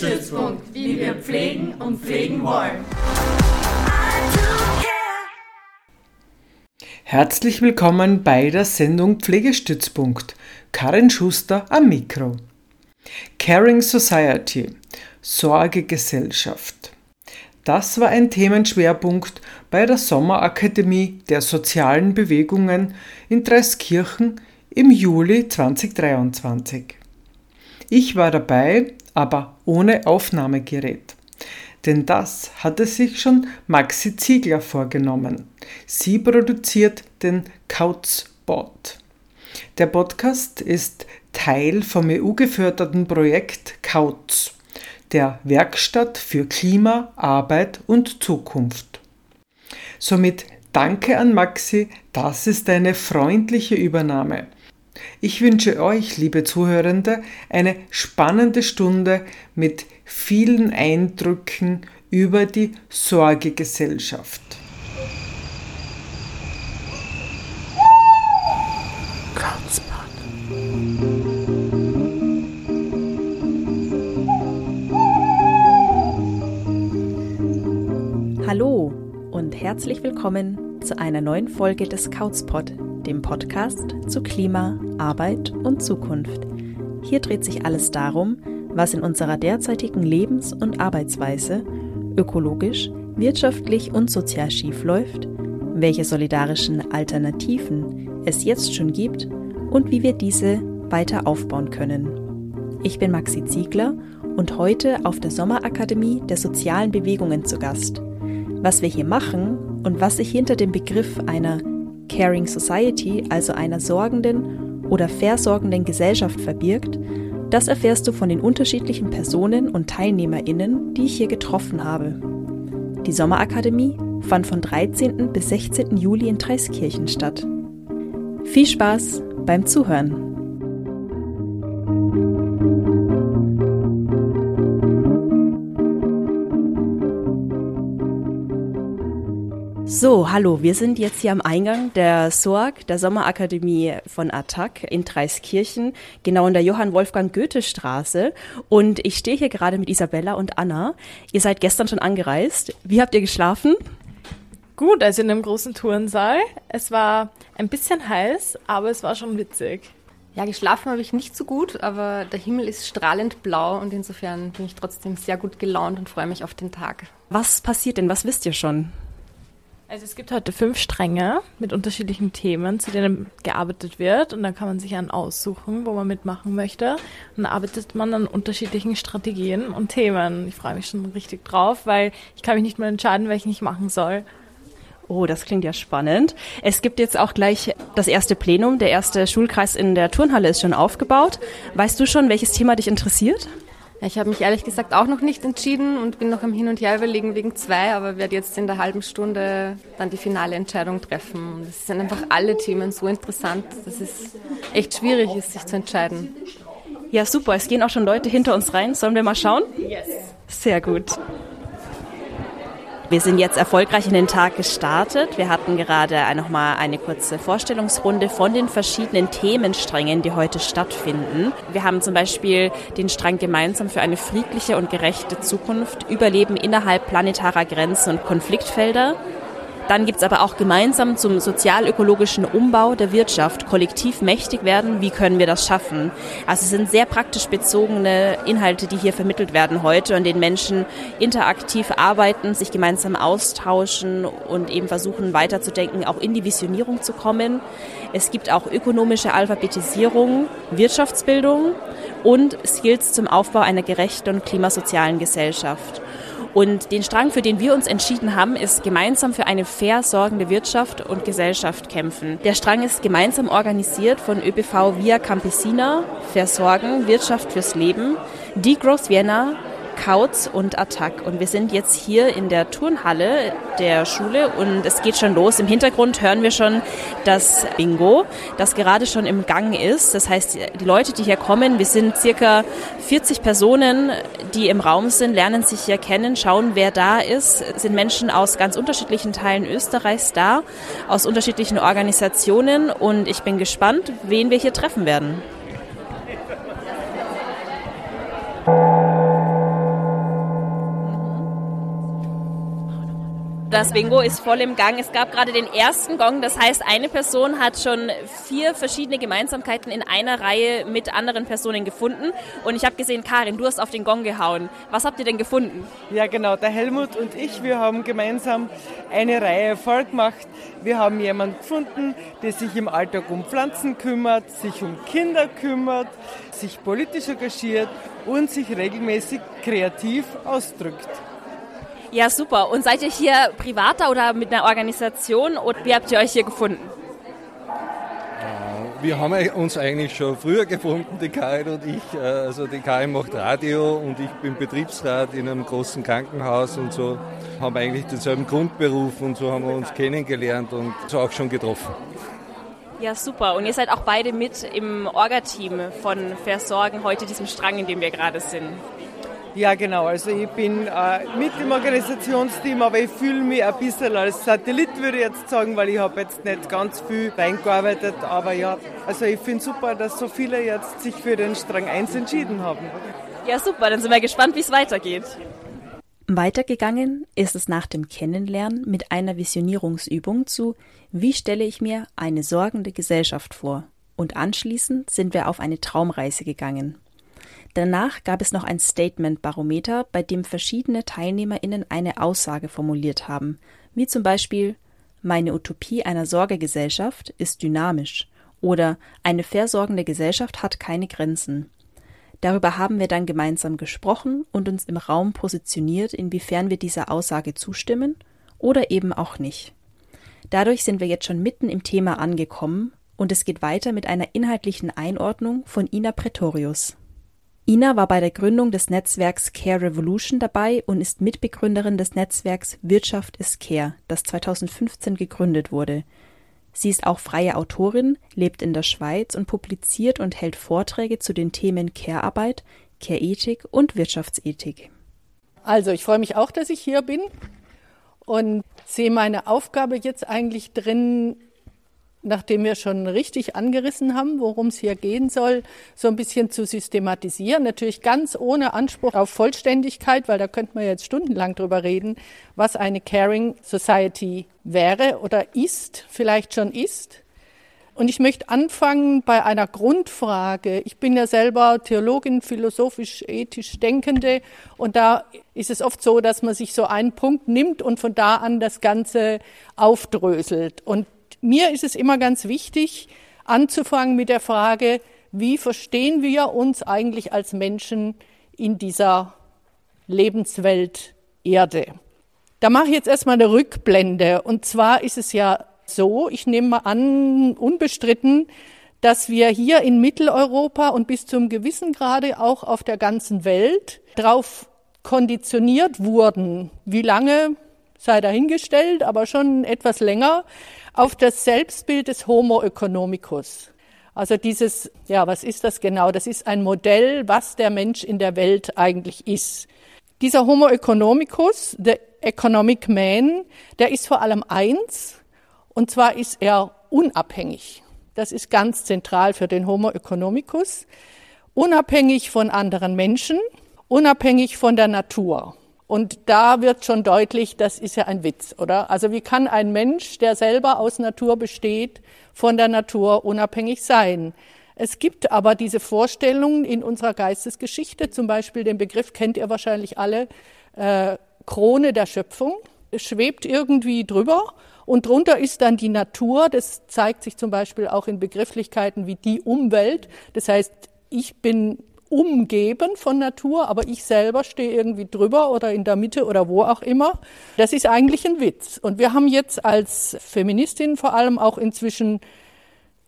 Pflegestützpunkt, wie wir pflegen und pflegen wollen. Herzlich willkommen bei der Sendung Pflegestützpunkt. Karin Schuster am Mikro. Caring Society, Sorgegesellschaft. Das war ein Themenschwerpunkt bei der Sommerakademie der sozialen Bewegungen in Dreiskirchen im Juli 2023. Ich war dabei, aber ohne Aufnahmegerät. Denn das hatte sich schon Maxi Ziegler vorgenommen. Sie produziert den Couchspot. Der Podcast ist Teil vom EU-geförderten Projekt Couch, der Werkstatt für Klima, Arbeit und Zukunft. Somit danke an Maxi, das ist eine freundliche Übernahme. Ich wünsche euch, liebe Zuhörende, eine spannende Stunde mit vielen Eindrücken über die Sorgegesellschaft. Hallo und herzlich willkommen zu einer neuen Folge des Couchpod, dem Podcast zu Klima, Arbeit und Zukunft. Hier dreht sich alles darum, was in unserer derzeitigen Lebens- und Arbeitsweise ökologisch, wirtschaftlich und sozial schiefläuft, welche solidarischen Alternativen es jetzt schon gibt und wie wir diese weiter aufbauen können. Ich bin Maxi Ziegler und heute auf der Sommerakademie der sozialen Bewegungen zu Gast. Was wir hier machen und was sich hinter dem Begriff einer Caring Society, also einer sorgenden oder versorgenden Gesellschaft verbirgt, das erfährst du von den unterschiedlichen Personen und Teilnehmerinnen, die ich hier getroffen habe. Die Sommerakademie fand von 13. bis 16. Juli in Dreiskirchen statt. Viel Spaß beim Zuhören! So, hallo, wir sind jetzt hier am Eingang der SORG, der Sommerakademie von Attac in Dreiskirchen, genau in der Johann Wolfgang Goethe Straße. Und ich stehe hier gerade mit Isabella und Anna. Ihr seid gestern schon angereist. Wie habt ihr geschlafen? Gut, also in einem großen Turnsaal. Es war ein bisschen heiß, aber es war schon witzig. Ja, geschlafen habe ich nicht so gut, aber der Himmel ist strahlend blau und insofern bin ich trotzdem sehr gut gelaunt und freue mich auf den Tag. Was passiert denn? Was wisst ihr schon? Also es gibt heute fünf Stränge mit unterschiedlichen Themen, zu denen gearbeitet wird und dann kann man sich einen aussuchen, wo man mitmachen möchte. Und dann arbeitet man an unterschiedlichen Strategien und Themen. Ich freue mich schon richtig drauf, weil ich kann mich nicht mehr entscheiden, welchen ich machen soll. Oh, das klingt ja spannend. Es gibt jetzt auch gleich das erste Plenum. Der erste Schulkreis in der Turnhalle ist schon aufgebaut. Weißt du schon, welches Thema dich interessiert? Ich habe mich ehrlich gesagt auch noch nicht entschieden und bin noch am Hin und Her überlegen wegen zwei, aber werde jetzt in der halben Stunde dann die finale Entscheidung treffen. Und es sind einfach alle Themen so interessant, dass es echt schwierig ist, sich zu entscheiden. Ja, super. Es gehen auch schon Leute hinter uns rein. Sollen wir mal schauen? Yes. Sehr gut. Wir sind jetzt erfolgreich in den Tag gestartet. Wir hatten gerade nochmal eine kurze Vorstellungsrunde von den verschiedenen Themensträngen, die heute stattfinden. Wir haben zum Beispiel den Strang gemeinsam für eine friedliche und gerechte Zukunft, Überleben innerhalb planetarer Grenzen und Konfliktfelder. Dann gibt es aber auch gemeinsam zum sozial-ökologischen Umbau der Wirtschaft kollektiv mächtig werden. Wie können wir das schaffen? Also es sind sehr praktisch bezogene Inhalte, die hier vermittelt werden heute und den Menschen interaktiv arbeiten, sich gemeinsam austauschen und eben versuchen weiterzudenken, auch in die Visionierung zu kommen. Es gibt auch ökonomische Alphabetisierung, Wirtschaftsbildung und Skills zum Aufbau einer gerechten und klimasozialen Gesellschaft. Und den Strang, für den wir uns entschieden haben, ist gemeinsam für eine fair sorgende Wirtschaft und Gesellschaft kämpfen. Der Strang ist gemeinsam organisiert von ÖPV Via Campesina, Versorgen, Wirtschaft fürs Leben, Degrowth Vienna, Kautz und Attack. Und wir sind jetzt hier in der Turnhalle der Schule und es geht schon los. Im Hintergrund hören wir schon das Bingo, das gerade schon im Gang ist. Das heißt, die Leute, die hier kommen, wir sind circa 40 Personen, die im Raum sind, lernen sich hier kennen, schauen, wer da ist. Es sind Menschen aus ganz unterschiedlichen Teilen Österreichs da, aus unterschiedlichen Organisationen und ich bin gespannt, wen wir hier treffen werden. Das Bingo ist voll im Gang. Es gab gerade den ersten Gong. Das heißt, eine Person hat schon vier verschiedene Gemeinsamkeiten in einer Reihe mit anderen Personen gefunden. Und ich habe gesehen, Karin, du hast auf den Gong gehauen. Was habt ihr denn gefunden? Ja, genau. Der Helmut und ich, wir haben gemeinsam eine Reihe voll gemacht. Wir haben jemanden gefunden, der sich im Alltag um Pflanzen kümmert, sich um Kinder kümmert, sich politisch engagiert und sich regelmäßig kreativ ausdrückt. Ja, super. Und seid ihr hier privater oder mit einer Organisation oder wie habt ihr euch hier gefunden? Wir haben uns eigentlich schon früher gefunden, die Karin und ich. Also die Karin macht Radio und ich bin Betriebsrat in einem großen Krankenhaus und so. Haben eigentlich denselben Grundberuf und so haben wir uns kennengelernt und so auch schon getroffen. Ja, super. Und ihr seid auch beide mit im Orga-Team von Versorgen, heute diesem Strang, in dem wir gerade sind. Ja, genau. Also ich bin äh, mit im Organisationsteam, aber ich fühle mich ein bisschen als Satellit, würde ich jetzt sagen, weil ich habe jetzt nicht ganz viel reingearbeitet. Aber ja, also ich finde super, dass so viele jetzt sich für den Strang 1 entschieden haben. Ja, super. Dann sind wir gespannt, wie es weitergeht. Weitergegangen ist es nach dem Kennenlernen mit einer Visionierungsübung zu Wie stelle ich mir eine sorgende Gesellschaft vor? Und anschließend sind wir auf eine Traumreise gegangen. Danach gab es noch ein Statement-Barometer, bei dem verschiedene TeilnehmerInnen eine Aussage formuliert haben, wie zum Beispiel Meine Utopie einer Sorgegesellschaft ist dynamisch oder Eine versorgende Gesellschaft hat keine Grenzen. Darüber haben wir dann gemeinsam gesprochen und uns im Raum positioniert, inwiefern wir dieser Aussage zustimmen oder eben auch nicht. Dadurch sind wir jetzt schon mitten im Thema angekommen und es geht weiter mit einer inhaltlichen Einordnung von Ina Pretorius. Ina war bei der Gründung des Netzwerks Care Revolution dabei und ist Mitbegründerin des Netzwerks Wirtschaft ist Care, das 2015 gegründet wurde. Sie ist auch freie Autorin, lebt in der Schweiz und publiziert und hält Vorträge zu den Themen Care-Arbeit, Care-Ethik und Wirtschaftsethik. Also, ich freue mich auch, dass ich hier bin und sehe meine Aufgabe jetzt eigentlich drin, nachdem wir schon richtig angerissen haben, worum es hier gehen soll, so ein bisschen zu systematisieren. Natürlich ganz ohne Anspruch auf Vollständigkeit, weil da könnte man jetzt stundenlang drüber reden, was eine Caring Society wäre oder ist, vielleicht schon ist. Und ich möchte anfangen bei einer Grundfrage. Ich bin ja selber Theologin, philosophisch, ethisch Denkende. Und da ist es oft so, dass man sich so einen Punkt nimmt und von da an das Ganze aufdröselt. Und mir ist es immer ganz wichtig, anzufangen mit der Frage, wie verstehen wir uns eigentlich als Menschen in dieser Lebenswelt Erde? Da mache ich jetzt erstmal eine Rückblende. Und zwar ist es ja so, ich nehme mal an, unbestritten, dass wir hier in Mitteleuropa und bis zum gewissen Grade auch auf der ganzen Welt darauf konditioniert wurden. Wie lange sei dahingestellt, aber schon etwas länger, auf das Selbstbild des Homo economicus. Also dieses, ja, was ist das genau? Das ist ein Modell, was der Mensch in der Welt eigentlich ist. Dieser Homo economicus, der Economic Man, der ist vor allem eins, und zwar ist er unabhängig. Das ist ganz zentral für den Homo economicus. Unabhängig von anderen Menschen, unabhängig von der Natur. Und da wird schon deutlich, das ist ja ein Witz, oder? Also wie kann ein Mensch, der selber aus Natur besteht, von der Natur unabhängig sein? Es gibt aber diese Vorstellungen in unserer Geistesgeschichte, zum Beispiel den Begriff kennt ihr wahrscheinlich alle, äh, Krone der Schöpfung, schwebt irgendwie drüber und drunter ist dann die Natur, das zeigt sich zum Beispiel auch in Begrifflichkeiten wie die Umwelt, das heißt, ich bin umgeben von Natur, aber ich selber stehe irgendwie drüber oder in der Mitte oder wo auch immer. Das ist eigentlich ein Witz. Und wir haben jetzt als Feministin vor allem auch inzwischen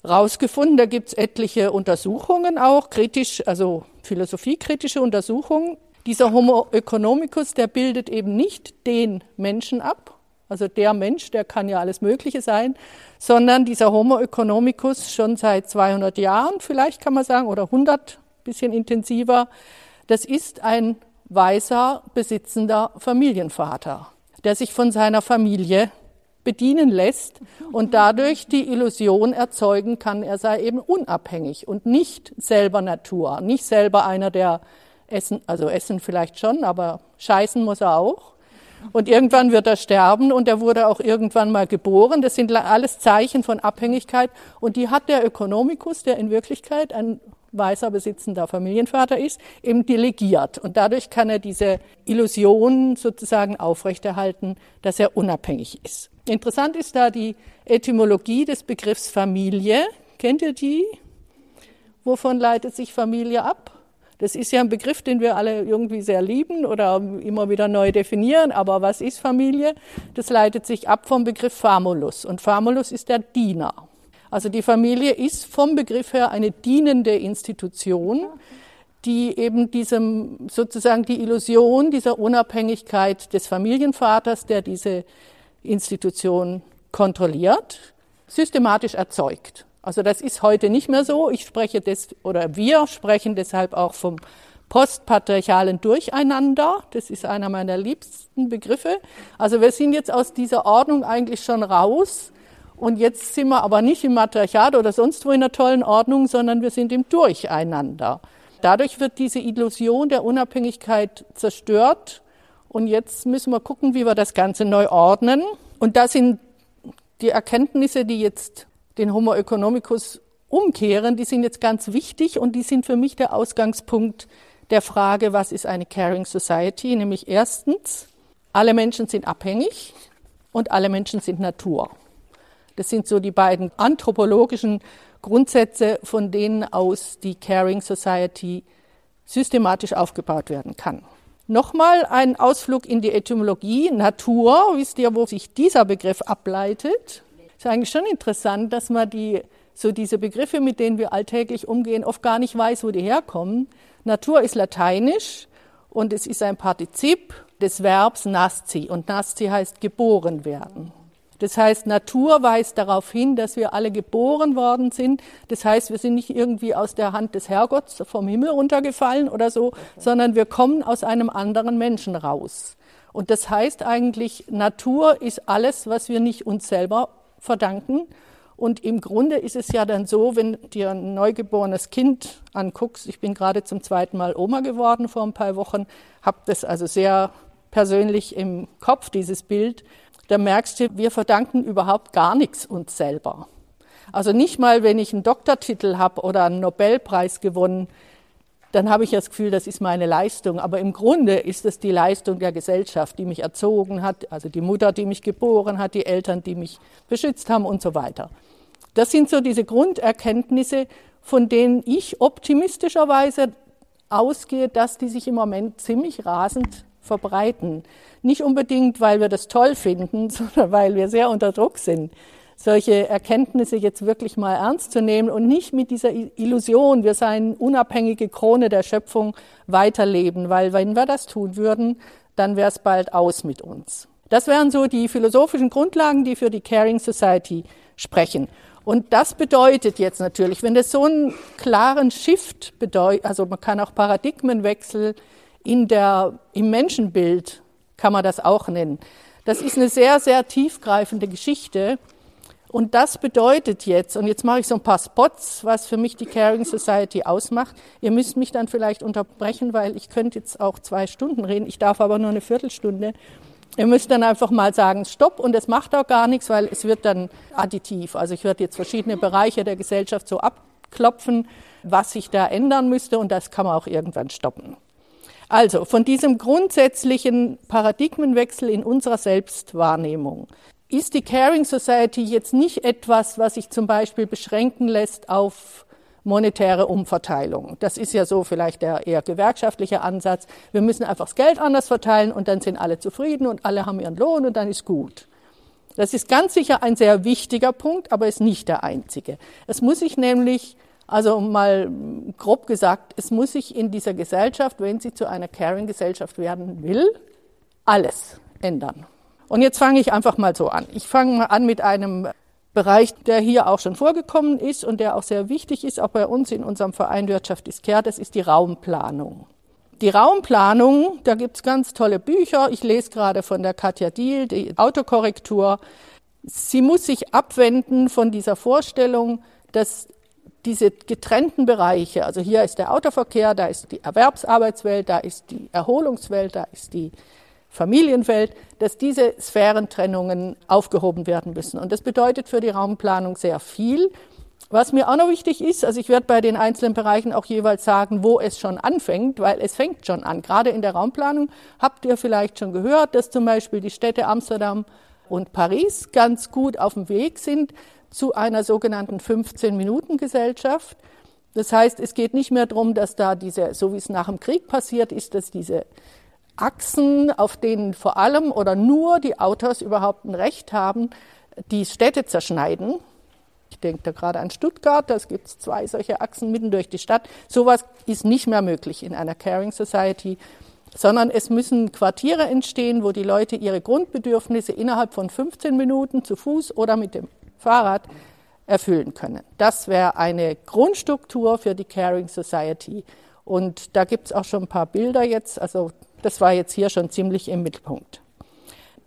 rausgefunden, da gibt's etliche Untersuchungen auch, kritisch, also philosophiekritische Untersuchungen. Dieser Homo economicus, der bildet eben nicht den Menschen ab, also der Mensch, der kann ja alles Mögliche sein, sondern dieser Homo economicus schon seit 200 Jahren, vielleicht kann man sagen, oder 100, bisschen intensiver, das ist ein weißer, besitzender Familienvater, der sich von seiner Familie bedienen lässt und dadurch die Illusion erzeugen kann, er sei eben unabhängig und nicht selber Natur, nicht selber einer, der essen, also essen vielleicht schon, aber scheißen muss er auch. Und irgendwann wird er sterben und er wurde auch irgendwann mal geboren. Das sind alles Zeichen von Abhängigkeit und die hat der Ökonomikus, der in Wirklichkeit ein weißer besitzender Familienvater ist, eben delegiert. Und dadurch kann er diese Illusion sozusagen aufrechterhalten, dass er unabhängig ist. Interessant ist da die Etymologie des Begriffs Familie. Kennt ihr die? Wovon leitet sich Familie ab? Das ist ja ein Begriff, den wir alle irgendwie sehr lieben oder immer wieder neu definieren. Aber was ist Familie? Das leitet sich ab vom Begriff Famulus. Und Famulus ist der Diener. Also die Familie ist vom Begriff her eine dienende Institution, die eben diesem sozusagen die Illusion dieser Unabhängigkeit des Familienvaters, der diese Institution kontrolliert, systematisch erzeugt. Also das ist heute nicht mehr so. Ich spreche des, oder wir sprechen deshalb auch vom postpatriarchalen Durcheinander. Das ist einer meiner liebsten Begriffe. Also wir sind jetzt aus dieser Ordnung eigentlich schon raus. Und jetzt sind wir aber nicht im Matriarchat oder sonst wo in einer tollen Ordnung, sondern wir sind im Durcheinander. Dadurch wird diese Illusion der Unabhängigkeit zerstört. Und jetzt müssen wir gucken, wie wir das Ganze neu ordnen. Und das sind die Erkenntnisse, die jetzt den Homo economicus umkehren, die sind jetzt ganz wichtig und die sind für mich der Ausgangspunkt der Frage, was ist eine Caring Society? Nämlich erstens, alle Menschen sind abhängig und alle Menschen sind Natur. Das sind so die beiden anthropologischen Grundsätze, von denen aus die Caring Society systematisch aufgebaut werden kann. Nochmal ein Ausflug in die Etymologie. Natur, wisst ihr, wo sich dieser Begriff ableitet? Ist eigentlich schon interessant, dass man die, so diese Begriffe, mit denen wir alltäglich umgehen, oft gar nicht weiß, wo die herkommen. Natur ist lateinisch und es ist ein Partizip des Verbs nasci und nasci heißt geboren werden. Das heißt, Natur weist darauf hin, dass wir alle geboren worden sind. Das heißt, wir sind nicht irgendwie aus der Hand des Herrgotts vom Himmel runtergefallen oder so, sondern wir kommen aus einem anderen Menschen raus. Und das heißt eigentlich, Natur ist alles, was wir nicht uns selber verdanken. Und im Grunde ist es ja dann so, wenn dir ein neugeborenes Kind anguckst, ich bin gerade zum zweiten Mal Oma geworden vor ein paar Wochen, habe das also sehr persönlich im Kopf, dieses Bild, da merkst du, wir verdanken überhaupt gar nichts uns selber. Also nicht mal, wenn ich einen Doktortitel habe oder einen Nobelpreis gewonnen, dann habe ich das Gefühl, das ist meine Leistung. Aber im Grunde ist es die Leistung der Gesellschaft, die mich erzogen hat, also die Mutter, die mich geboren hat, die Eltern, die mich beschützt haben und so weiter. Das sind so diese Grunderkenntnisse, von denen ich optimistischerweise ausgehe, dass die sich im Moment ziemlich rasend verbreiten. Nicht unbedingt, weil wir das toll finden, sondern weil wir sehr unter Druck sind solche Erkenntnisse jetzt wirklich mal ernst zu nehmen und nicht mit dieser Illusion, wir seien unabhängige Krone der Schöpfung weiterleben, weil wenn wir das tun würden, dann wäre es bald aus mit uns. Das wären so die philosophischen Grundlagen, die für die Caring Society sprechen. Und das bedeutet jetzt natürlich, wenn das so einen klaren Shift bedeutet, also man kann auch Paradigmenwechsel in der, im Menschenbild, kann man das auch nennen. Das ist eine sehr, sehr tiefgreifende Geschichte. Und das bedeutet jetzt, und jetzt mache ich so ein paar Spots, was für mich die Caring Society ausmacht. Ihr müsst mich dann vielleicht unterbrechen, weil ich könnte jetzt auch zwei Stunden reden. Ich darf aber nur eine Viertelstunde. Ihr müsst dann einfach mal sagen, stopp, und es macht auch gar nichts, weil es wird dann additiv. Also ich werde jetzt verschiedene Bereiche der Gesellschaft so abklopfen, was sich da ändern müsste, und das kann man auch irgendwann stoppen. Also von diesem grundsätzlichen Paradigmenwechsel in unserer Selbstwahrnehmung ist die Caring Society jetzt nicht etwas, was sich zum Beispiel beschränken lässt auf monetäre Umverteilung. Das ist ja so vielleicht der eher gewerkschaftliche Ansatz. Wir müssen einfach das Geld anders verteilen und dann sind alle zufrieden und alle haben ihren Lohn und dann ist gut. Das ist ganz sicher ein sehr wichtiger Punkt, aber ist nicht der einzige. Es muss sich nämlich, also mal grob gesagt, es muss sich in dieser Gesellschaft, wenn sie zu einer Caring-Gesellschaft werden will, alles ändern. Und jetzt fange ich einfach mal so an. Ich fange mal an mit einem Bereich, der hier auch schon vorgekommen ist und der auch sehr wichtig ist, auch bei uns in unserem Verein Wirtschaft ist Care, das ist die Raumplanung. Die Raumplanung, da gibt's ganz tolle Bücher. Ich lese gerade von der Katja Diel, die Autokorrektur. Sie muss sich abwenden von dieser Vorstellung, dass diese getrennten Bereiche, also hier ist der Autoverkehr, da ist die Erwerbsarbeitswelt, da ist die Erholungswelt, da ist die Familienwelt, dass diese Sphärentrennungen aufgehoben werden müssen. Und das bedeutet für die Raumplanung sehr viel. Was mir auch noch wichtig ist, also ich werde bei den einzelnen Bereichen auch jeweils sagen, wo es schon anfängt, weil es fängt schon an. Gerade in der Raumplanung habt ihr vielleicht schon gehört, dass zum Beispiel die Städte Amsterdam und Paris ganz gut auf dem Weg sind zu einer sogenannten 15-Minuten-Gesellschaft. Das heißt, es geht nicht mehr darum, dass da diese, so wie es nach dem Krieg passiert ist, dass diese Achsen, auf denen vor allem oder nur die Autos überhaupt ein Recht haben, die Städte zerschneiden. Ich denke da gerade an Stuttgart, da gibt es zwei solche Achsen mitten durch die Stadt. Sowas ist nicht mehr möglich in einer Caring Society, sondern es müssen Quartiere entstehen, wo die Leute ihre Grundbedürfnisse innerhalb von 15 Minuten zu Fuß oder mit dem Fahrrad erfüllen können. Das wäre eine Grundstruktur für die Caring Society. Und da gibt es auch schon ein paar Bilder jetzt. Also das war jetzt hier schon ziemlich im Mittelpunkt.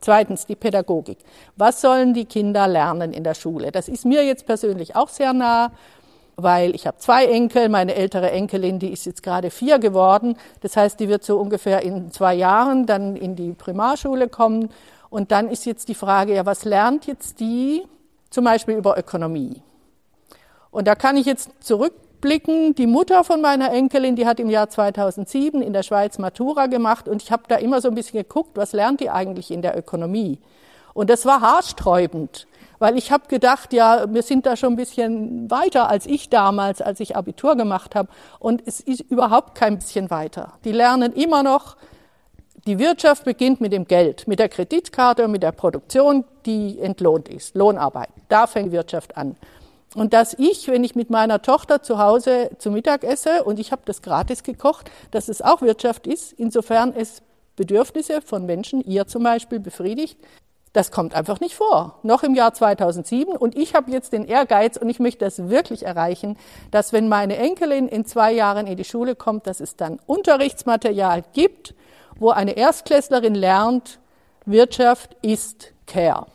Zweitens die Pädagogik. Was sollen die Kinder lernen in der Schule? Das ist mir jetzt persönlich auch sehr nah, weil ich habe zwei Enkel. Meine ältere Enkelin, die ist jetzt gerade vier geworden. Das heißt, die wird so ungefähr in zwei Jahren dann in die Primarschule kommen. Und dann ist jetzt die Frage, ja, was lernt jetzt die zum Beispiel über Ökonomie? Und da kann ich jetzt zurückblicken. Die Mutter von meiner Enkelin, die hat im Jahr 2007 in der Schweiz Matura gemacht und ich habe da immer so ein bisschen geguckt, was lernt die eigentlich in der Ökonomie? Und das war haarsträubend, weil ich habe gedacht, ja, wir sind da schon ein bisschen weiter als ich damals, als ich Abitur gemacht habe. Und es ist überhaupt kein bisschen weiter. Die lernen immer noch, die Wirtschaft beginnt mit dem Geld, mit der Kreditkarte und mit der Produktion, die entlohnt ist, Lohnarbeit. Da fängt Wirtschaft an. Und dass ich, wenn ich mit meiner Tochter zu Hause zu Mittag esse und ich habe das gratis gekocht, dass es auch Wirtschaft ist, insofern es Bedürfnisse von Menschen, ihr zum Beispiel, befriedigt, das kommt einfach nicht vor. Noch im Jahr 2007. Und ich habe jetzt den Ehrgeiz und ich möchte das wirklich erreichen, dass wenn meine Enkelin in zwei Jahren in die Schule kommt, dass es dann Unterrichtsmaterial gibt, wo eine Erstklässlerin lernt, Wirtschaft ist Care.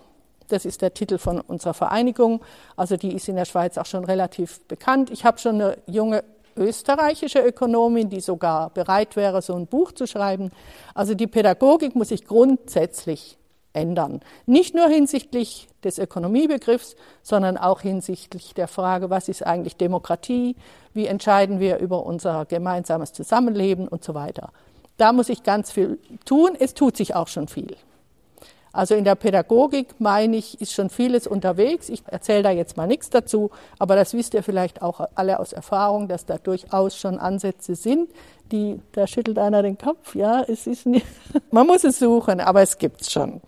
Das ist der Titel von unserer Vereinigung. Also die ist in der Schweiz auch schon relativ bekannt. Ich habe schon eine junge österreichische Ökonomin, die sogar bereit wäre, so ein Buch zu schreiben. Also die Pädagogik muss sich grundsätzlich ändern. Nicht nur hinsichtlich des Ökonomiebegriffs, sondern auch hinsichtlich der Frage, was ist eigentlich Demokratie, wie entscheiden wir über unser gemeinsames Zusammenleben und so weiter. Da muss ich ganz viel tun. Es tut sich auch schon viel. Also in der Pädagogik, meine ich, ist schon vieles unterwegs. Ich erzähle da jetzt mal nichts dazu, aber das wisst ihr vielleicht auch alle aus Erfahrung, dass da durchaus schon Ansätze sind, die, da schüttelt einer den Kopf, ja, es ist nicht, man muss es suchen, aber es gibt's schon.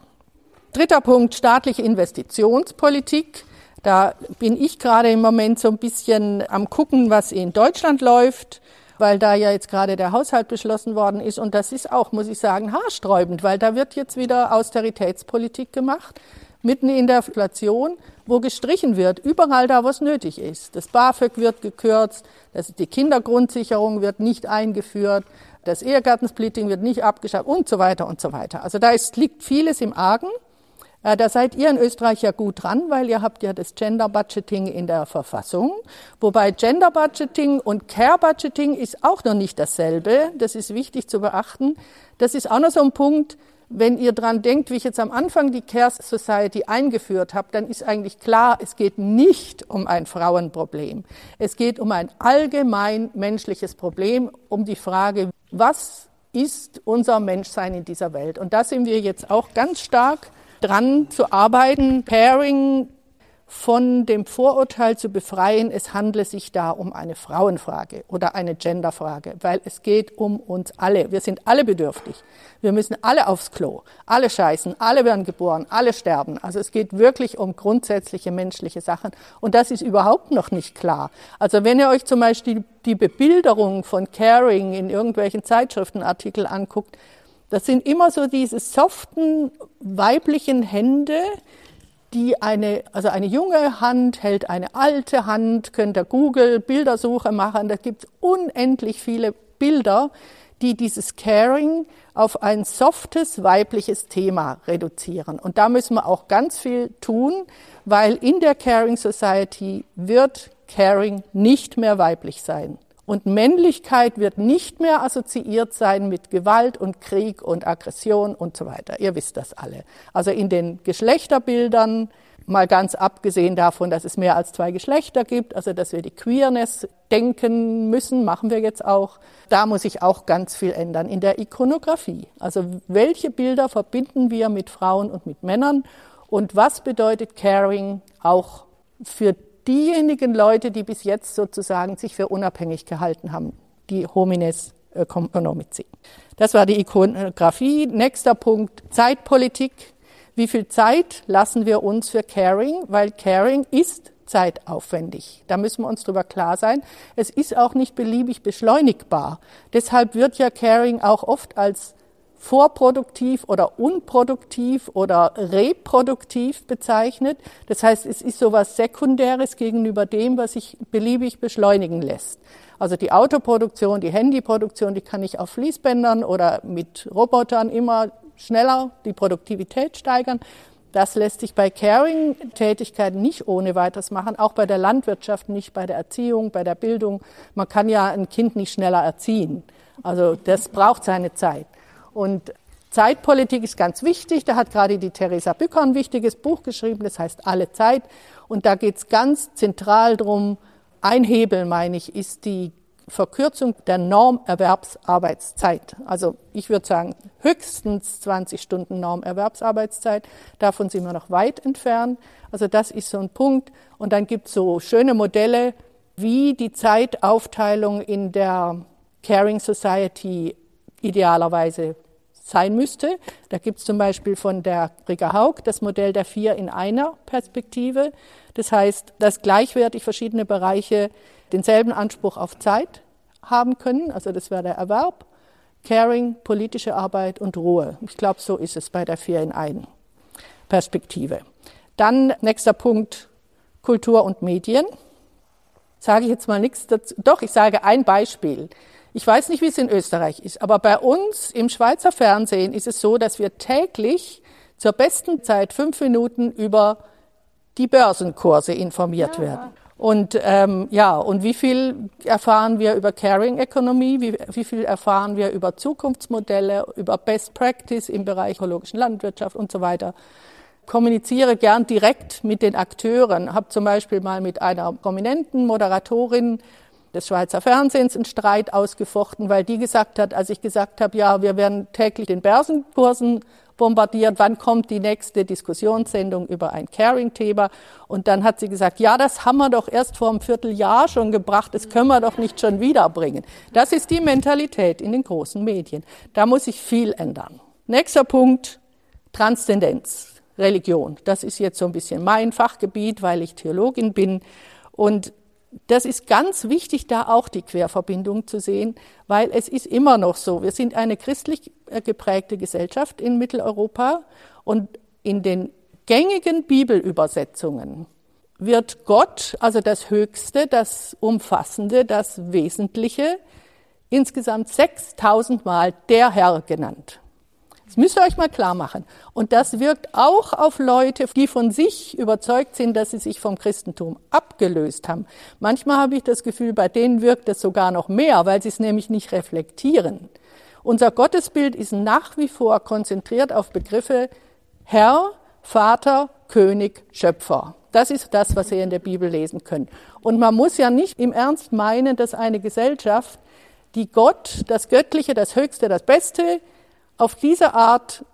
Dritter Punkt, staatliche Investitionspolitik. Da bin ich gerade im Moment so ein bisschen am gucken, was in Deutschland läuft weil da ja jetzt gerade der Haushalt beschlossen worden ist. Und das ist auch, muss ich sagen, haarsträubend, weil da wird jetzt wieder Austeritätspolitik gemacht, mitten in der Inflation, wo gestrichen wird, überall da, wo es nötig ist. Das BAföG wird gekürzt, das, die Kindergrundsicherung wird nicht eingeführt, das Ehegattensplitting wird nicht abgeschafft und so weiter und so weiter. Also da ist, liegt vieles im Argen. Äh, da seid ihr in Österreich ja gut dran, weil ihr habt ja das Gender Budgeting in der Verfassung. Wobei Gender Budgeting und Care Budgeting ist auch noch nicht dasselbe. Das ist wichtig zu beachten. Das ist auch noch so ein Punkt, wenn ihr dran denkt, wie ich jetzt am Anfang die Care Society eingeführt habe, dann ist eigentlich klar, es geht nicht um ein Frauenproblem. Es geht um ein allgemein menschliches Problem, um die Frage, was ist unser Menschsein in dieser Welt? Und da sind wir jetzt auch ganz stark dran zu arbeiten, Pairing von dem Vorurteil zu befreien, es handle sich da um eine Frauenfrage oder eine Genderfrage, weil es geht um uns alle. Wir sind alle bedürftig. Wir müssen alle aufs Klo, alle scheißen, alle werden geboren, alle sterben. Also es geht wirklich um grundsätzliche menschliche Sachen und das ist überhaupt noch nicht klar. Also wenn ihr euch zum Beispiel die Bebilderung von Caring in irgendwelchen Zeitschriftenartikeln anguckt, das sind immer so diese soften weiblichen Hände, die eine, also eine junge Hand hält eine alte Hand, könnt ihr Google Bildersuche machen, da gibt es unendlich viele Bilder, die dieses Caring auf ein softes weibliches Thema reduzieren. Und da müssen wir auch ganz viel tun, weil in der Caring Society wird Caring nicht mehr weiblich sein. Und Männlichkeit wird nicht mehr assoziiert sein mit Gewalt und Krieg und Aggression und so weiter. Ihr wisst das alle. Also in den Geschlechterbildern, mal ganz abgesehen davon, dass es mehr als zwei Geschlechter gibt, also dass wir die Queerness denken müssen, machen wir jetzt auch. Da muss sich auch ganz viel ändern in der Ikonografie. Also welche Bilder verbinden wir mit Frauen und mit Männern und was bedeutet Caring auch für diejenigen Leute, die bis jetzt sozusagen sich für unabhängig gehalten haben, die Homines Economici. Das war die Ikonografie. Nächster Punkt, Zeitpolitik. Wie viel Zeit lassen wir uns für Caring? Weil Caring ist zeitaufwendig. Da müssen wir uns drüber klar sein. Es ist auch nicht beliebig beschleunigbar. Deshalb wird ja Caring auch oft als vorproduktiv oder unproduktiv oder reproduktiv bezeichnet. Das heißt, es ist sowas Sekundäres gegenüber dem, was sich beliebig beschleunigen lässt. Also die Autoproduktion, die Handyproduktion, die kann ich auf Fließbändern oder mit Robotern immer schneller die Produktivität steigern. Das lässt sich bei Caring-Tätigkeiten nicht ohne weiteres machen, auch bei der Landwirtschaft nicht, bei der Erziehung, bei der Bildung. Man kann ja ein Kind nicht schneller erziehen. Also das braucht seine Zeit. Und Zeitpolitik ist ganz wichtig. Da hat gerade die Theresa Bücker ein wichtiges Buch geschrieben, das heißt Alle Zeit. Und da geht es ganz zentral drum. ein Hebel, meine ich, ist die Verkürzung der Normerwerbsarbeitszeit. Also ich würde sagen, höchstens 20 Stunden Normerwerbsarbeitszeit. Davon sind wir noch weit entfernt. Also das ist so ein Punkt. Und dann gibt es so schöne Modelle, wie die Zeitaufteilung in der Caring Society idealerweise sein müsste. Da gibt es zum Beispiel von der Rigger Haug das Modell der vier in einer Perspektive. Das heißt, dass gleichwertig verschiedene Bereiche denselben Anspruch auf Zeit haben können. Also das wäre der Erwerb, Caring, politische Arbeit und Ruhe. Ich glaube, so ist es bei der vier in ein Perspektive. Dann nächster Punkt, Kultur und Medien. Sage ich jetzt mal nichts dazu. Doch, ich sage ein Beispiel. Ich weiß nicht, wie es in Österreich ist, aber bei uns im Schweizer Fernsehen ist es so, dass wir täglich zur besten Zeit fünf Minuten über die Börsenkurse informiert ja. werden. Und ähm, ja, und wie viel erfahren wir über Caring Economy? Wie, wie viel erfahren wir über Zukunftsmodelle, über Best Practice im Bereich ökologischen Landwirtschaft und so weiter? Kommuniziere gern direkt mit den Akteuren. Habe zum Beispiel mal mit einer prominenten Moderatorin des Schweizer Fernsehens einen Streit ausgefochten, weil die gesagt hat, als ich gesagt habe, ja, wir werden täglich den Börsenkursen bombardiert, wann kommt die nächste Diskussionssendung über ein Caring-Thema? Und dann hat sie gesagt, ja, das haben wir doch erst vor einem Vierteljahr schon gebracht, das können wir doch nicht schon wiederbringen. Das ist die Mentalität in den großen Medien. Da muss sich viel ändern. Nächster Punkt, Transzendenz, Religion. Das ist jetzt so ein bisschen mein Fachgebiet, weil ich Theologin bin. Und das ist ganz wichtig, da auch die Querverbindung zu sehen, weil es ist immer noch so, wir sind eine christlich äh, geprägte Gesellschaft in Mitteleuropa und in den gängigen Bibelübersetzungen wird Gott, also das Höchste, das Umfassende, das Wesentliche, insgesamt 6000 Mal der Herr genannt. Das müsst ihr euch mal klar machen. Und das wirkt auch auf Leute, die von sich überzeugt sind, dass sie sich vom Christentum abgelöst haben. Manchmal habe ich das Gefühl, bei denen wirkt es sogar noch mehr, weil sie es nämlich nicht reflektieren. Unser Gottesbild ist nach wie vor konzentriert auf Begriffe Herr, Vater, König, Schöpfer. Das ist das, was ihr in der Bibel lesen könnt. Und man muss ja nicht im Ernst meinen, dass eine Gesellschaft, die Gott, das Göttliche, das Höchste, das Beste, auf diese Art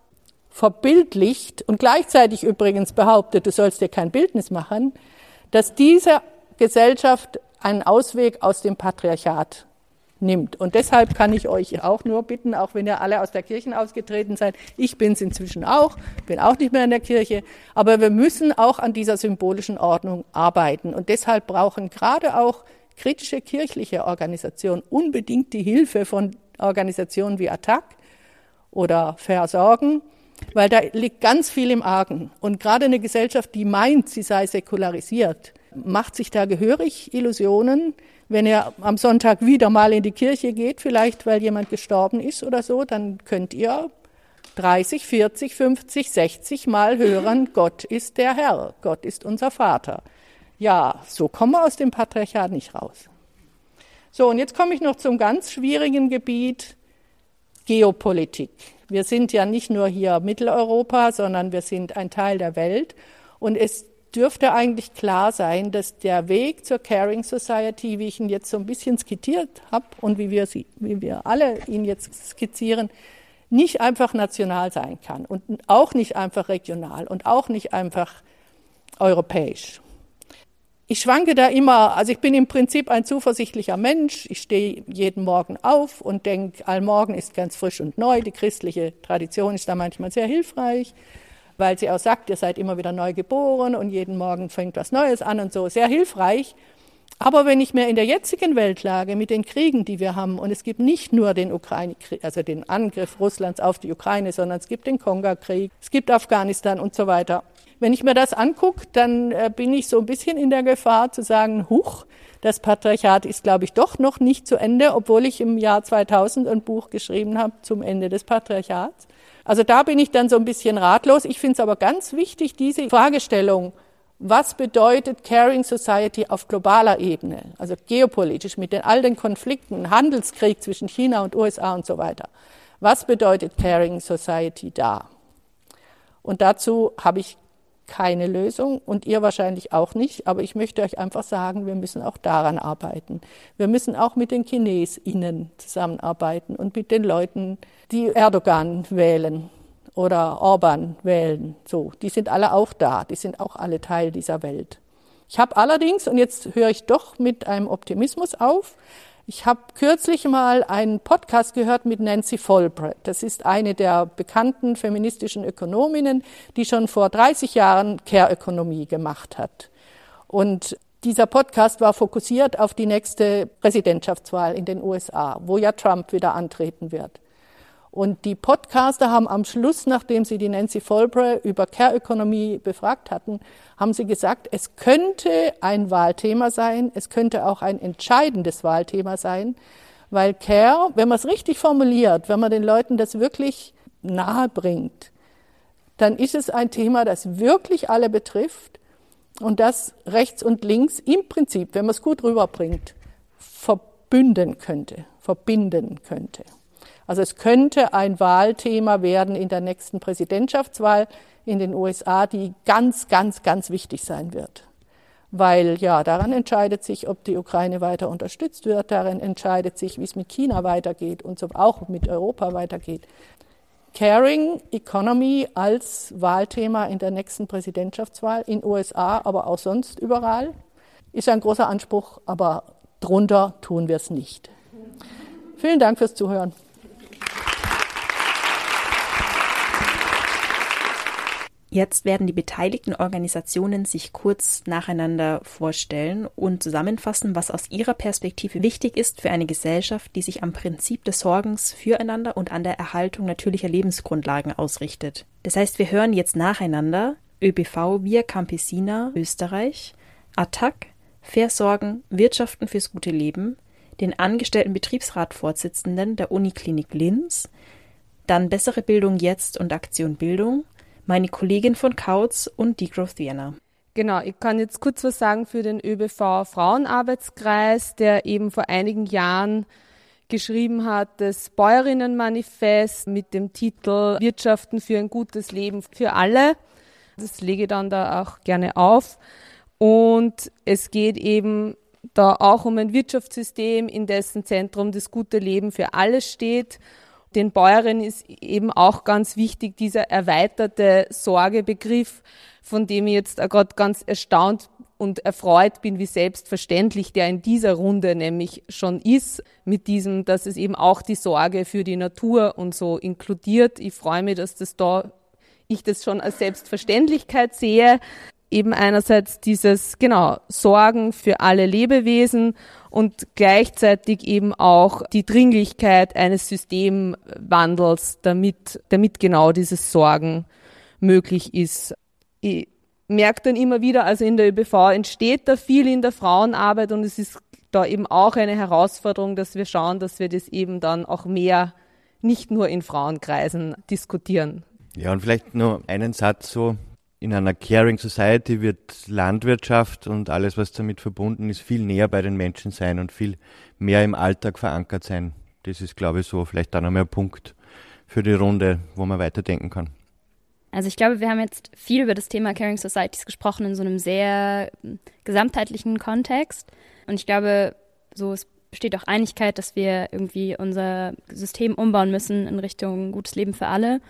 verbildlicht und gleichzeitig übrigens behauptet, du sollst dir kein Bildnis machen, dass diese Gesellschaft einen Ausweg aus dem Patriarchat nimmt. Und deshalb kann ich euch auch nur bitten, auch wenn ihr alle aus der Kirche ausgetreten seid, ich bin es inzwischen auch, bin auch nicht mehr in der Kirche, aber wir müssen auch an dieser symbolischen Ordnung arbeiten. Und deshalb brauchen gerade auch kritische kirchliche Organisationen unbedingt die Hilfe von Organisationen wie Attac oder Versorgen, weil da liegt ganz viel im Argen. Und gerade eine Gesellschaft, die meint, sie sei säkularisiert, macht sich da gehörig Illusionen. Wenn ihr am Sonntag wieder mal in die Kirche geht, vielleicht weil jemand gestorben ist oder so, dann könnt ihr 30, 40, 50, 60 Mal hören, Gott ist der Herr, Gott ist unser Vater. Ja, so kommen wir aus dem Patriarchat nicht raus. So, und jetzt komme ich noch zum ganz schwierigen Gebiet Geopolitik. Wir sind ja nicht nur hier Mitteleuropa, sondern wir sind ein Teil der Welt. Und es dürfte eigentlich klar sein, dass der Weg zur Caring Society, wie ich ihn jetzt so ein bisschen skizziert habe und wie wir, sie, wie wir alle ihn jetzt skizzieren, nicht einfach national sein kann und auch nicht einfach regional und auch nicht einfach europäisch. Ich schwanke da immer, also ich bin im Prinzip ein zuversichtlicher Mensch. Ich stehe jeden Morgen auf und denke, allmorgen ist ganz frisch und neu. Die christliche Tradition ist da manchmal sehr hilfreich, weil sie auch sagt, ihr seid immer wieder neu geboren und jeden Morgen fängt was Neues an und so. Sehr hilfreich. Aber wenn ich mir in der jetzigen Weltlage mit den Kriegen, die wir haben, und es gibt nicht nur den Ukraine, also den Angriff Russlands auf die Ukraine, sondern es gibt den Kongo-Krieg, es gibt Afghanistan und so weiter. Wenn ich mir das angucke, dann äh, bin ich so ein bisschen in der Gefahr zu sagen, huch, das Patriarchat ist, glaube ich, doch noch nicht zu Ende, obwohl ich im Jahr 2000 ein Buch geschrieben habe zum Ende des Patriarchats. Also da bin ich dann so ein bisschen ratlos. Ich finde es aber ganz wichtig, diese Fragestellung, was bedeutet Caring Society auf globaler Ebene, also geopolitisch mit den, all den Konflikten, Handelskrieg zwischen China und USA und so weiter. Was bedeutet Caring Society da? Und dazu habe ich keine Lösung und ihr wahrscheinlich auch nicht, aber ich möchte euch einfach sagen, wir müssen auch daran arbeiten. Wir müssen auch mit den Chinesinnen zusammenarbeiten und mit den Leuten, die Erdogan wählen oder Orban wählen. So, die sind alle auch da, die sind auch alle Teil dieser Welt. Ich habe allerdings, und jetzt höre ich doch mit einem Optimismus auf, ich habe kürzlich mal einen Podcast gehört mit Nancy Folbrett. Das ist eine der bekannten feministischen Ökonominnen, die schon vor 30 Jahren Care-Ökonomie gemacht hat. Und dieser Podcast war fokussiert auf die nächste Präsidentschaftswahl in den USA, wo ja Trump wieder antreten wird. Und die Podcaster haben am Schluss, nachdem sie die Nancy Folbre über Care-Ökonomie befragt hatten, haben sie gesagt, es könnte ein Wahlthema sein, es könnte auch ein entscheidendes Wahlthema sein, weil Care, wenn man es richtig formuliert, wenn man den Leuten das wirklich nahe bringt, dann ist es ein Thema, das wirklich alle betrifft und das rechts und links im Prinzip, wenn man es gut rüberbringt, verbünden könnte, verbinden könnte. Also es könnte ein Wahlthema werden in der nächsten Präsidentschaftswahl in den USA, die ganz, ganz, ganz wichtig sein wird. Weil ja, daran entscheidet sich, ob die Ukraine weiter unterstützt wird, daran entscheidet sich, wie es mit China weitergeht und so auch mit Europa weitergeht. Caring Economy als Wahlthema in der nächsten Präsidentschaftswahl in USA, aber auch sonst überall, ist ein großer Anspruch, aber drunter tun wir es nicht. Vielen Dank fürs Zuhören. Jetzt werden die beteiligten Organisationen sich kurz nacheinander vorstellen und zusammenfassen, was aus ihrer Perspektive wichtig ist für eine Gesellschaft, die sich am Prinzip des Sorgens füreinander und an der Erhaltung natürlicher Lebensgrundlagen ausrichtet. Das heißt, wir hören jetzt nacheinander. ÖBV Via Campesina Österreich, Attac, Versorgen, Wirtschaften fürs gute Leben, den angestellten Betriebsratvorsitzenden der Uniklinik Linz, dann Bessere Bildung jetzt und Aktion Bildung, meine Kollegin von Kautz und Degrowth Vienna. Genau, ich kann jetzt kurz was sagen für den ÖBV Frauenarbeitskreis, der eben vor einigen Jahren geschrieben hat, das Bäuerinnenmanifest mit dem Titel Wirtschaften für ein gutes Leben für alle. Das lege ich dann da auch gerne auf. Und es geht eben da auch um ein Wirtschaftssystem, in dessen Zentrum das gute Leben für alle steht Den Bäuerinnen ist eben auch ganz wichtig dieser erweiterte Sorgebegriff, von dem ich jetzt gerade ganz erstaunt und erfreut bin, wie selbstverständlich der in dieser Runde nämlich schon ist, mit diesem, dass es eben auch die Sorge für die Natur und so inkludiert. Ich freue mich, dass das da, ich das schon als Selbstverständlichkeit sehe. Eben einerseits dieses, genau, Sorgen für alle Lebewesen und gleichzeitig eben auch die Dringlichkeit eines Systemwandels, damit, damit genau dieses Sorgen möglich ist. Ich merke dann immer wieder, also in der ÖBV entsteht da viel in der Frauenarbeit und es ist da eben auch eine Herausforderung, dass wir schauen, dass wir das eben dann auch mehr nicht nur in Frauenkreisen diskutieren. Ja, und vielleicht nur einen Satz so. In einer Caring Society wird Landwirtschaft und alles, was damit verbunden ist, viel näher bei den Menschen sein und viel mehr im Alltag verankert sein. Das ist, glaube ich, so vielleicht dann einmal ein Punkt für die Runde, wo man weiterdenken kann. Also ich glaube, wir haben jetzt viel über das Thema Caring Societies gesprochen in so einem sehr hm, gesamtheitlichen Kontext. Und ich glaube, so es besteht auch Einigkeit, dass wir irgendwie unser System umbauen müssen in Richtung gutes Leben für alle.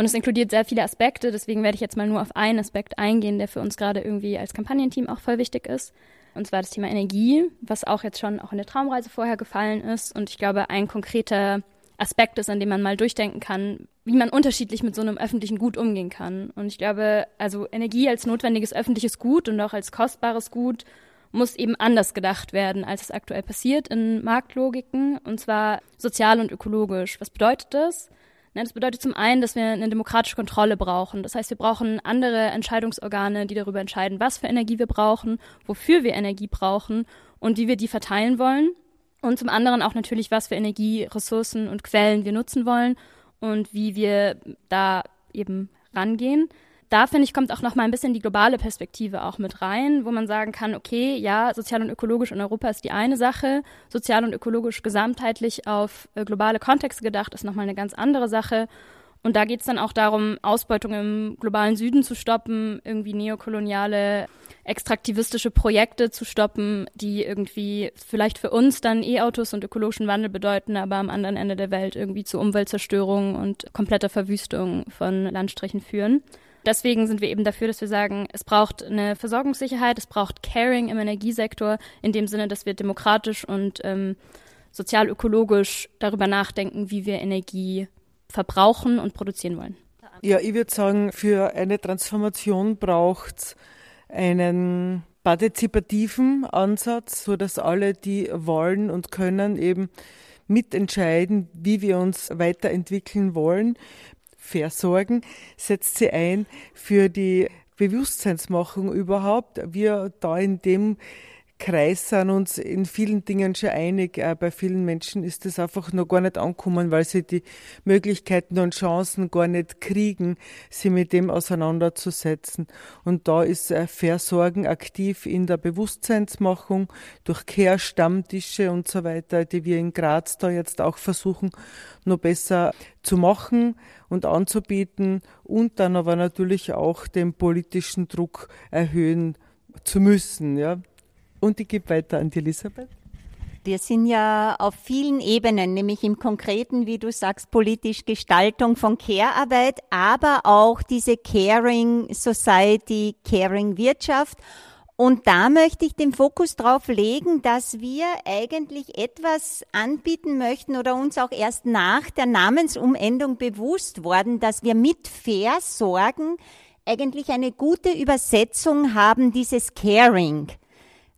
Und es inkludiert sehr viele Aspekte, deswegen werde ich jetzt mal nur auf einen Aspekt eingehen, der für uns gerade irgendwie als Kampagnenteam auch voll wichtig ist. Und zwar das Thema Energie, was auch jetzt schon auch in der Traumreise vorher gefallen ist. Und ich glaube, ein konkreter Aspekt ist, an dem man mal durchdenken kann, wie man unterschiedlich mit so einem öffentlichen Gut umgehen kann. Und ich glaube, also Energie als notwendiges öffentliches Gut und auch als kostbares Gut muss eben anders gedacht werden, als es aktuell passiert in Marktlogiken, und zwar sozial und ökologisch. Was bedeutet das? Das bedeutet zum einen, dass wir eine demokratische Kontrolle brauchen. Das heißt, wir brauchen andere Entscheidungsorgane, die darüber entscheiden, was für Energie wir brauchen, wofür wir Energie brauchen und wie wir die verteilen wollen. Und zum anderen auch natürlich, was für Energie, Ressourcen und Quellen wir nutzen wollen und wie wir da eben rangehen. Da finde ich, kommt auch noch mal ein bisschen die globale Perspektive auch mit rein, wo man sagen kann, okay, ja, sozial und ökologisch in Europa ist die eine Sache, sozial und ökologisch gesamtheitlich auf äh, globale Kontexte gedacht ist noch mal eine ganz andere Sache. Und da geht es dann auch darum, Ausbeutung im globalen Süden zu stoppen, irgendwie neokoloniale, extraktivistische Projekte zu stoppen, die irgendwie vielleicht für uns dann E-Autos und ökologischen Wandel bedeuten, aber am anderen Ende der Welt irgendwie zu Umweltzerstörung und kompletter Verwüstung von Landstrichen führen. Deswegen sind wir eben dafür, dass wir sagen, es braucht eine Versorgungssicherheit, es braucht Caring im Energiesektor, in dem Sinne, dass wir demokratisch und ähm, sozial-ökologisch darüber nachdenken, wie wir Energie verbrauchen und produzieren wollen. Ja, ich würde sagen, für eine Transformation braucht es einen partizipativen Ansatz, so dass alle, die wollen und können, eben mitentscheiden, wie wir uns weiterentwickeln wollen. Versorgen setzt sie ein für die Bewusstseinsmachung überhaupt. Wir da in dem Kreis sind uns in vielen Dingen schon einig. Auch bei vielen Menschen ist das einfach noch gar nicht angekommen, weil sie die Möglichkeiten und Chancen gar nicht kriegen, sie mit dem auseinanderzusetzen. Und da ist Versorgen aktiv in der Bewusstseinsmachung durch Care-Stammtische und so weiter, die wir in Graz da jetzt auch versuchen, noch besser zu machen und anzubieten und dann aber natürlich auch den politischen Druck erhöhen zu müssen, ja. Und ich gebe weiter an die Elisabeth. Wir sind ja auf vielen Ebenen, nämlich im Konkreten, wie du sagst, politisch Gestaltung von Care-Arbeit, aber auch diese Caring Society, Caring Wirtschaft. Und da möchte ich den Fokus drauf legen, dass wir eigentlich etwas anbieten möchten oder uns auch erst nach der Namensumendung bewusst worden, dass wir mit Versorgen eigentlich eine gute Übersetzung haben dieses Caring.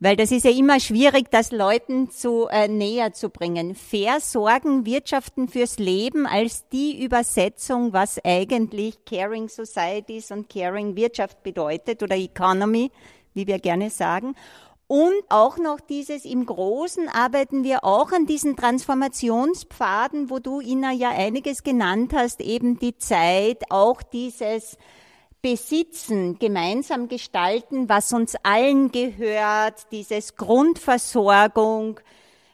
Weil das ist ja immer schwierig, das Leuten zu äh, näher zu bringen. Versorgen, Wirtschaften fürs Leben als die Übersetzung, was eigentlich Caring Societies und Caring Wirtschaft bedeutet oder Economy, wie wir gerne sagen. Und auch noch dieses im Großen arbeiten wir auch an diesen Transformationspfaden, wo du Ina ja einiges genannt hast, eben die Zeit, auch dieses besitzen, gemeinsam gestalten, was uns allen gehört, dieses Grundversorgung,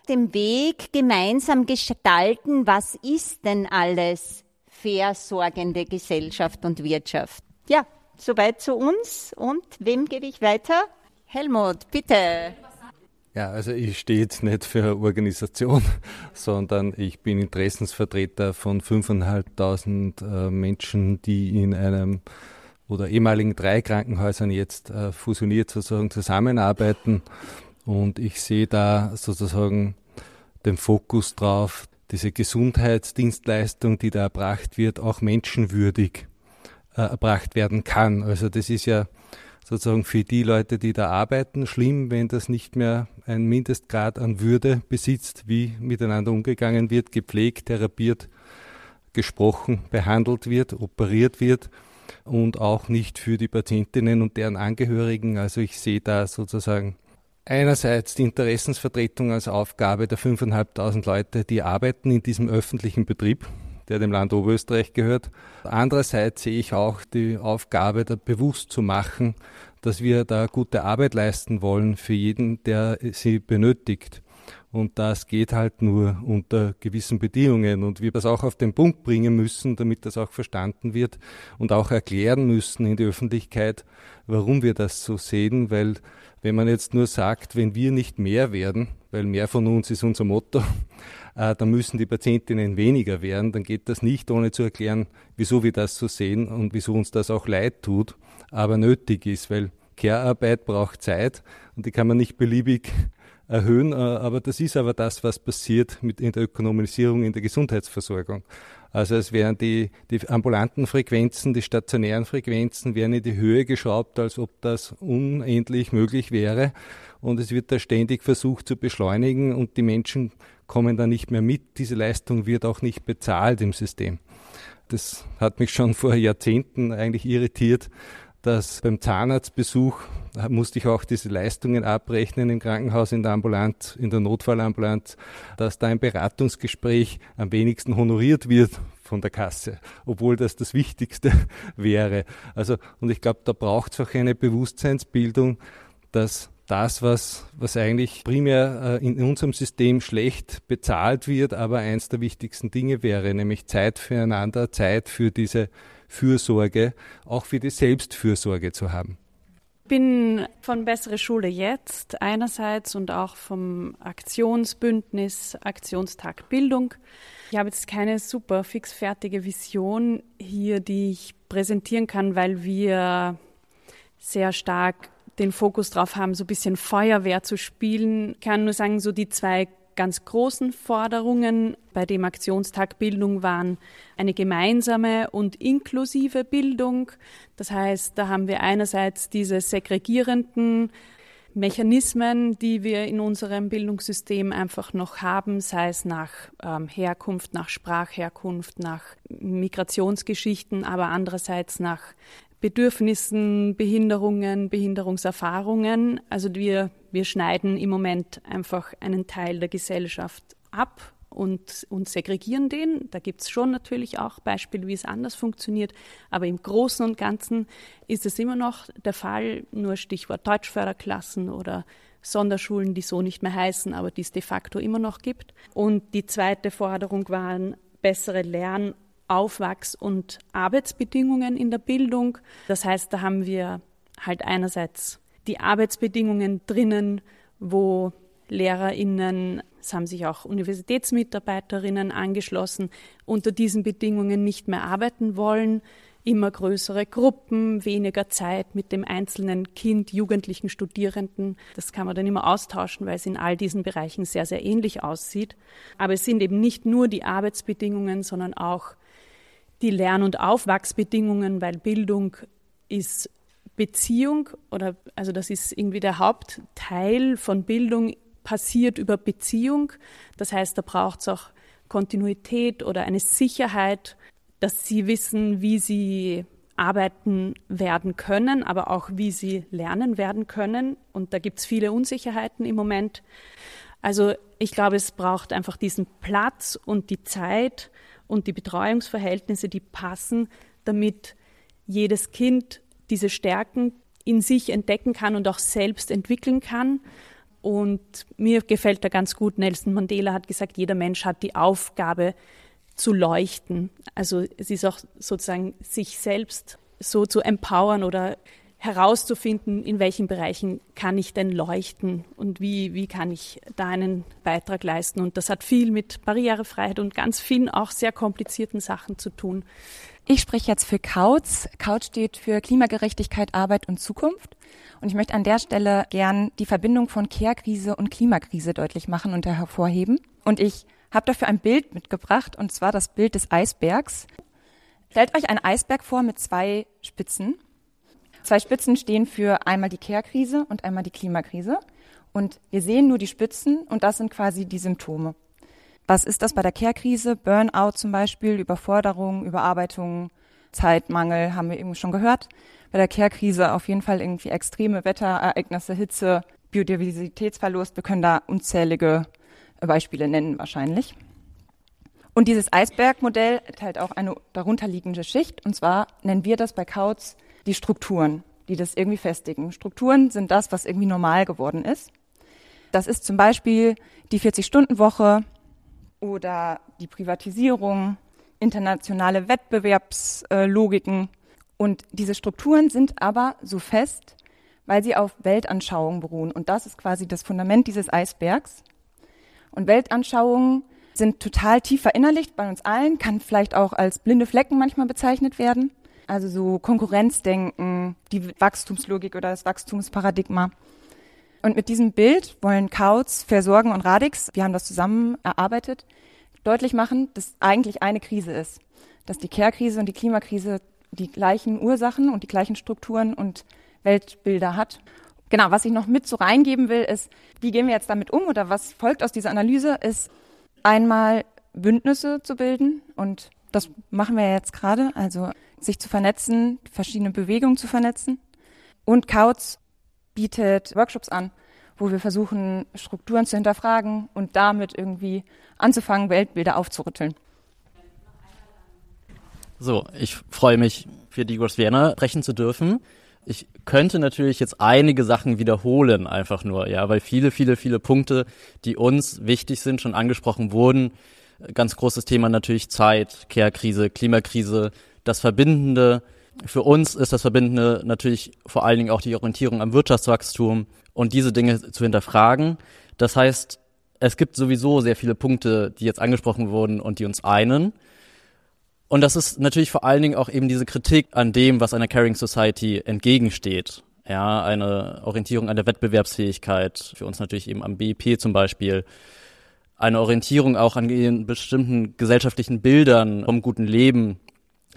den Weg gemeinsam gestalten, was ist denn alles versorgende Gesellschaft und Wirtschaft. Ja, soweit zu uns. Und wem gebe ich weiter? Helmut, bitte. Ja, also ich stehe jetzt nicht für eine Organisation, sondern ich bin Interessensvertreter von 5.500 äh, Menschen, die in einem oder ehemaligen drei Krankenhäusern jetzt äh, fusioniert sozusagen zusammenarbeiten. Und ich sehe da sozusagen den Fokus drauf, diese Gesundheitsdienstleistung, die da erbracht wird, auch menschenwürdig äh, erbracht werden kann. Also das ist ja sozusagen für die Leute, die da arbeiten, schlimm, wenn das nicht mehr ein Mindestgrad an Würde besitzt, wie miteinander umgegangen wird, gepflegt, therapiert, gesprochen, behandelt wird, operiert wird und auch nicht für die Patientinnen und deren Angehörigen. Also ich sehe da sozusagen einerseits die Interessensvertretung als Aufgabe der 5.500 Leute, die arbeiten in diesem öffentlichen Betrieb, der dem Land Oberösterreich gehört. Andererseits sehe ich auch die Aufgabe, da bewusst zu machen, dass wir da gute Arbeit leisten wollen für jeden, der sie benötigt. Und das geht halt nur unter gewissen Bedingungen. Und wir das auch auf den Punkt bringen müssen, damit das auch verstanden wird und auch erklären müssen in die Öffentlichkeit, warum wir das so sehen. Weil wenn man jetzt nur sagt, wenn wir nicht mehr werden, weil mehr von uns ist unser Motto, äh, dann müssen die Patientinnen weniger werden, dann geht das nicht, ohne zu erklären, wieso wir das so sehen und wieso uns das auch leid tut, aber nötig ist, weil Care-Arbeit braucht Zeit und die kann man nicht beliebig erhöhen, äh, aber das ist aber das, was passiert mit in der Ökonomisierung in der Gesundheitsversorgung. Also es werden die, die ambulanten Frequenzen, die stationären Frequenzen werden in die Höhe geschraubt, als ob das unendlich möglich wäre. Und es wird da ständig versucht zu beschleunigen und die Menschen kommen da nicht mehr mit. Diese Leistung wird auch nicht bezahlt im System. Das hat mich schon vor Jahrzehnten eigentlich irritiert, dass beim Zahnarztbesuch musste ich auch diese Leistungen abrechnen im Krankenhaus, in der Ambulanz, in der Notfallambulanz, dass da ein Beratungsgespräch am wenigsten honoriert wird von der Kasse, obwohl das das Wichtigste wäre. Also, und ich glaube, da braucht es auch eine Bewusstseinsbildung, dass das, was, was eigentlich primär äh, in unserem System schlecht bezahlt wird, aber eins der wichtigsten Dinge wäre, nämlich Zeit füreinander, Zeit für diese Fürsorge, auch für die Selbstfürsorge zu haben. Ich bin von Bessere Schule jetzt einerseits und auch vom Aktionsbündnis Aktionstag Bildung. Ich habe jetzt keine super fixfertige Vision hier, die ich präsentieren kann, weil wir sehr stark den Fokus drauf haben, so ein bisschen Feuerwehr zu spielen. Ich kann nur sagen, so die zwei ganz großen Forderungen bei dem Aktionstag Bildung waren eine gemeinsame und inklusive Bildung. Das heißt, da haben wir einerseits diese segregierenden Mechanismen, die wir in unserem Bildungssystem einfach noch haben, sei es nach ähm, Herkunft, nach Sprachherkunft, nach Migrationsgeschichten, aber andererseits nach Bedürfnissen, Behinderungen, Behinderungserfahrungen. Also wir, wir schneiden im Moment einfach einen Teil der Gesellschaft ab und, und segregieren den. Da gibt es schon natürlich auch Beispiele, wie es anders funktioniert. Aber im Großen und Ganzen ist es immer noch der Fall, nur Stichwort Deutschförderklassen oder Sonderschulen, die so nicht mehr heißen, aber die es de facto immer noch gibt. Und die zweite Forderung waren bessere Lern- Aufwachs- und Arbeitsbedingungen in der Bildung. Das heißt, da haben wir halt einerseits die Arbeitsbedingungen drinnen, wo LehrerInnen, es haben sich auch Universitätsmitarbeiterinnen angeschlossen, unter diesen Bedingungen nicht mehr arbeiten wollen, immer größere Gruppen, weniger Zeit mit dem einzelnen Kind, Jugendlichen, Studierenden. Das kann man dann immer austauschen, weil es in all diesen Bereichen sehr, sehr ähnlich aussieht. Aber es sind eben nicht nur die Arbeitsbedingungen, sondern auch die Lern- und Aufwachsbedingungen, weil Bildung ist Beziehung oder also das ist irgendwie der Hauptteil von Bildung passiert über Beziehung. Das heißt, da braucht es auch Kontinuität oder eine Sicherheit, dass sie wissen, wie sie arbeiten werden können, aber auch wie sie lernen werden können. Und da gibt es viele Unsicherheiten im Moment. Also ich glaube, es braucht einfach diesen Platz und die Zeit und die Betreuungsverhältnisse, die passen, damit jedes Kind diese Stärken in sich entdecken kann und auch selbst entwickeln kann. Und mir gefällt da ganz gut, Nelson Mandela hat gesagt, jeder Mensch hat die Aufgabe zu leuchten. Also es ist auch sozusagen sich selbst so zu empowern oder herauszufinden, in welchen Bereichen kann ich denn leuchten und wie, wie kann ich da einen Beitrag leisten. Und das hat viel mit Barrierefreiheit und ganz vielen auch sehr komplizierten Sachen zu tun. Ich spreche jetzt für Kautz. Kautz steht für Klimagerechtigkeit, Arbeit und Zukunft. Und ich möchte an der Stelle gern die Verbindung von Care-Krise und Klimakrise deutlich machen und hervorheben. Und ich habe dafür ein Bild mitgebracht, und zwar das Bild des Eisbergs. Stellt euch einen Eisberg vor mit zwei Spitzen. Zwei Spitzen stehen für einmal die Care-Krise und einmal die Klimakrise. Und wir sehen nur die Spitzen und das sind quasi die Symptome. Was ist das bei der Care-Krise? Burnout zum Beispiel, Überforderung, Überarbeitung, Zeitmangel, haben wir eben schon gehört. Bei der Care-Krise auf jeden Fall irgendwie extreme Wetterereignisse, Hitze, Biodiversitätsverlust. Wir können da unzählige Beispiele nennen wahrscheinlich. Und dieses Eisbergmodell enthält auch eine darunterliegende Schicht. Und zwar nennen wir das bei Kautz die Strukturen, die das irgendwie festigen. Strukturen sind das, was irgendwie normal geworden ist. Das ist zum Beispiel die 40-Stunden-Woche oder die Privatisierung, internationale Wettbewerbslogiken. Und diese Strukturen sind aber so fest, weil sie auf Weltanschauungen beruhen. Und das ist quasi das Fundament dieses Eisbergs. Und Weltanschauungen sind total tief verinnerlicht bei uns allen, kann vielleicht auch als blinde Flecken manchmal bezeichnet werden. Also so Konkurrenzdenken, die Wachstumslogik oder das Wachstumsparadigma. Und mit diesem Bild wollen Kautz, Versorgen und Radix, wir haben das zusammen erarbeitet, deutlich machen, dass eigentlich eine Krise ist. Dass die Care-Krise und die Klimakrise die gleichen Ursachen und die gleichen Strukturen und Weltbilder hat. Genau, was ich noch mit so reingeben will, ist, wie gehen wir jetzt damit um oder was folgt aus dieser Analyse, ist einmal Bündnisse zu bilden und das machen wir jetzt gerade, also sich zu vernetzen, verschiedene Bewegungen zu vernetzen. Und Kautz bietet Workshops an, wo wir versuchen, Strukturen zu hinterfragen und damit irgendwie anzufangen, Weltbilder aufzurütteln. So, ich freue mich, für die Vienna sprechen zu dürfen. Ich könnte natürlich jetzt einige Sachen wiederholen, einfach nur, ja, weil viele, viele, viele Punkte, die uns wichtig sind, schon angesprochen wurden. Ganz großes Thema natürlich Zeit, Care-Krise, Klimakrise, das Verbindende. Für uns ist das Verbindende natürlich vor allen Dingen auch die Orientierung am Wirtschaftswachstum und diese Dinge zu hinterfragen. Das heißt, es gibt sowieso sehr viele Punkte, die jetzt angesprochen wurden und die uns einen. Und das ist natürlich vor allen Dingen auch eben diese Kritik an dem, was einer Caring Society entgegensteht. Ja, eine Orientierung an der Wettbewerbsfähigkeit, für uns natürlich eben am BIP zum Beispiel. Eine Orientierung auch an bestimmten gesellschaftlichen Bildern vom guten Leben,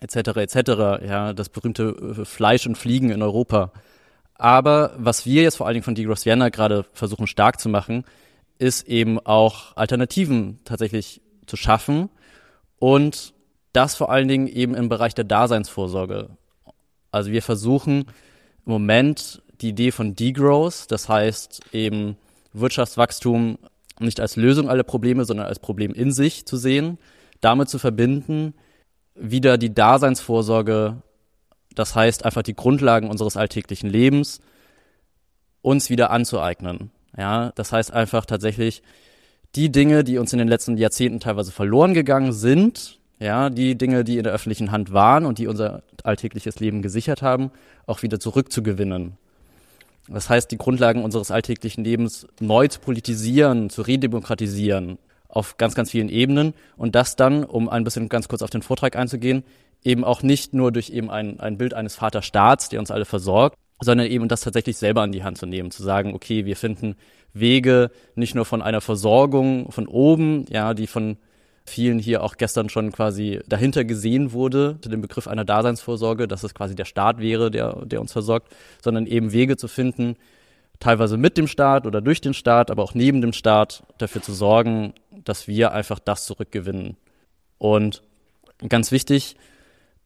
etc. etc. Ja, das berühmte äh, Fleisch und Fliegen in Europa. Aber was wir jetzt vor allen Dingen von Digros Vienna gerade versuchen stark zu machen, ist eben auch Alternativen tatsächlich zu schaffen und das vor allen Dingen eben im Bereich der Daseinsvorsorge. Also wir versuchen im Moment die Idee von Degrowth, das heißt eben Wirtschaftswachstum nicht als Lösung aller Probleme, sondern als Problem in sich zu sehen, damit zu verbinden, wieder die Daseinsvorsorge, das heißt einfach die Grundlagen unseres alltäglichen Lebens, uns wieder anzueignen. Ja, das heißt einfach tatsächlich die Dinge, die uns in den letzten Jahrzehnten teilweise verloren gegangen sind, ja, die Dinge, die in der öffentlichen Hand waren und die unser alltägliches Leben gesichert haben, auch wieder zurückzugewinnen. Das heißt, die Grundlagen unseres alltäglichen Lebens neu zu politisieren, zu redemokratisieren, auf ganz, ganz vielen Ebenen. Und das dann, um ein bisschen ganz kurz auf den Vortrag einzugehen, eben auch nicht nur durch eben ein, ein Bild eines Vaterstaats, der uns alle versorgt, sondern eben das tatsächlich selber in die Hand zu nehmen, zu sagen, okay, wir finden Wege nicht nur von einer Versorgung von oben, ja, die von vielen hier auch gestern schon quasi dahinter gesehen wurde, zu dem Begriff einer Daseinsvorsorge, dass es quasi der Staat wäre, der, der uns versorgt, sondern eben Wege zu finden, teilweise mit dem Staat oder durch den Staat, aber auch neben dem Staat dafür zu sorgen, dass wir einfach das zurückgewinnen. Und ganz wichtig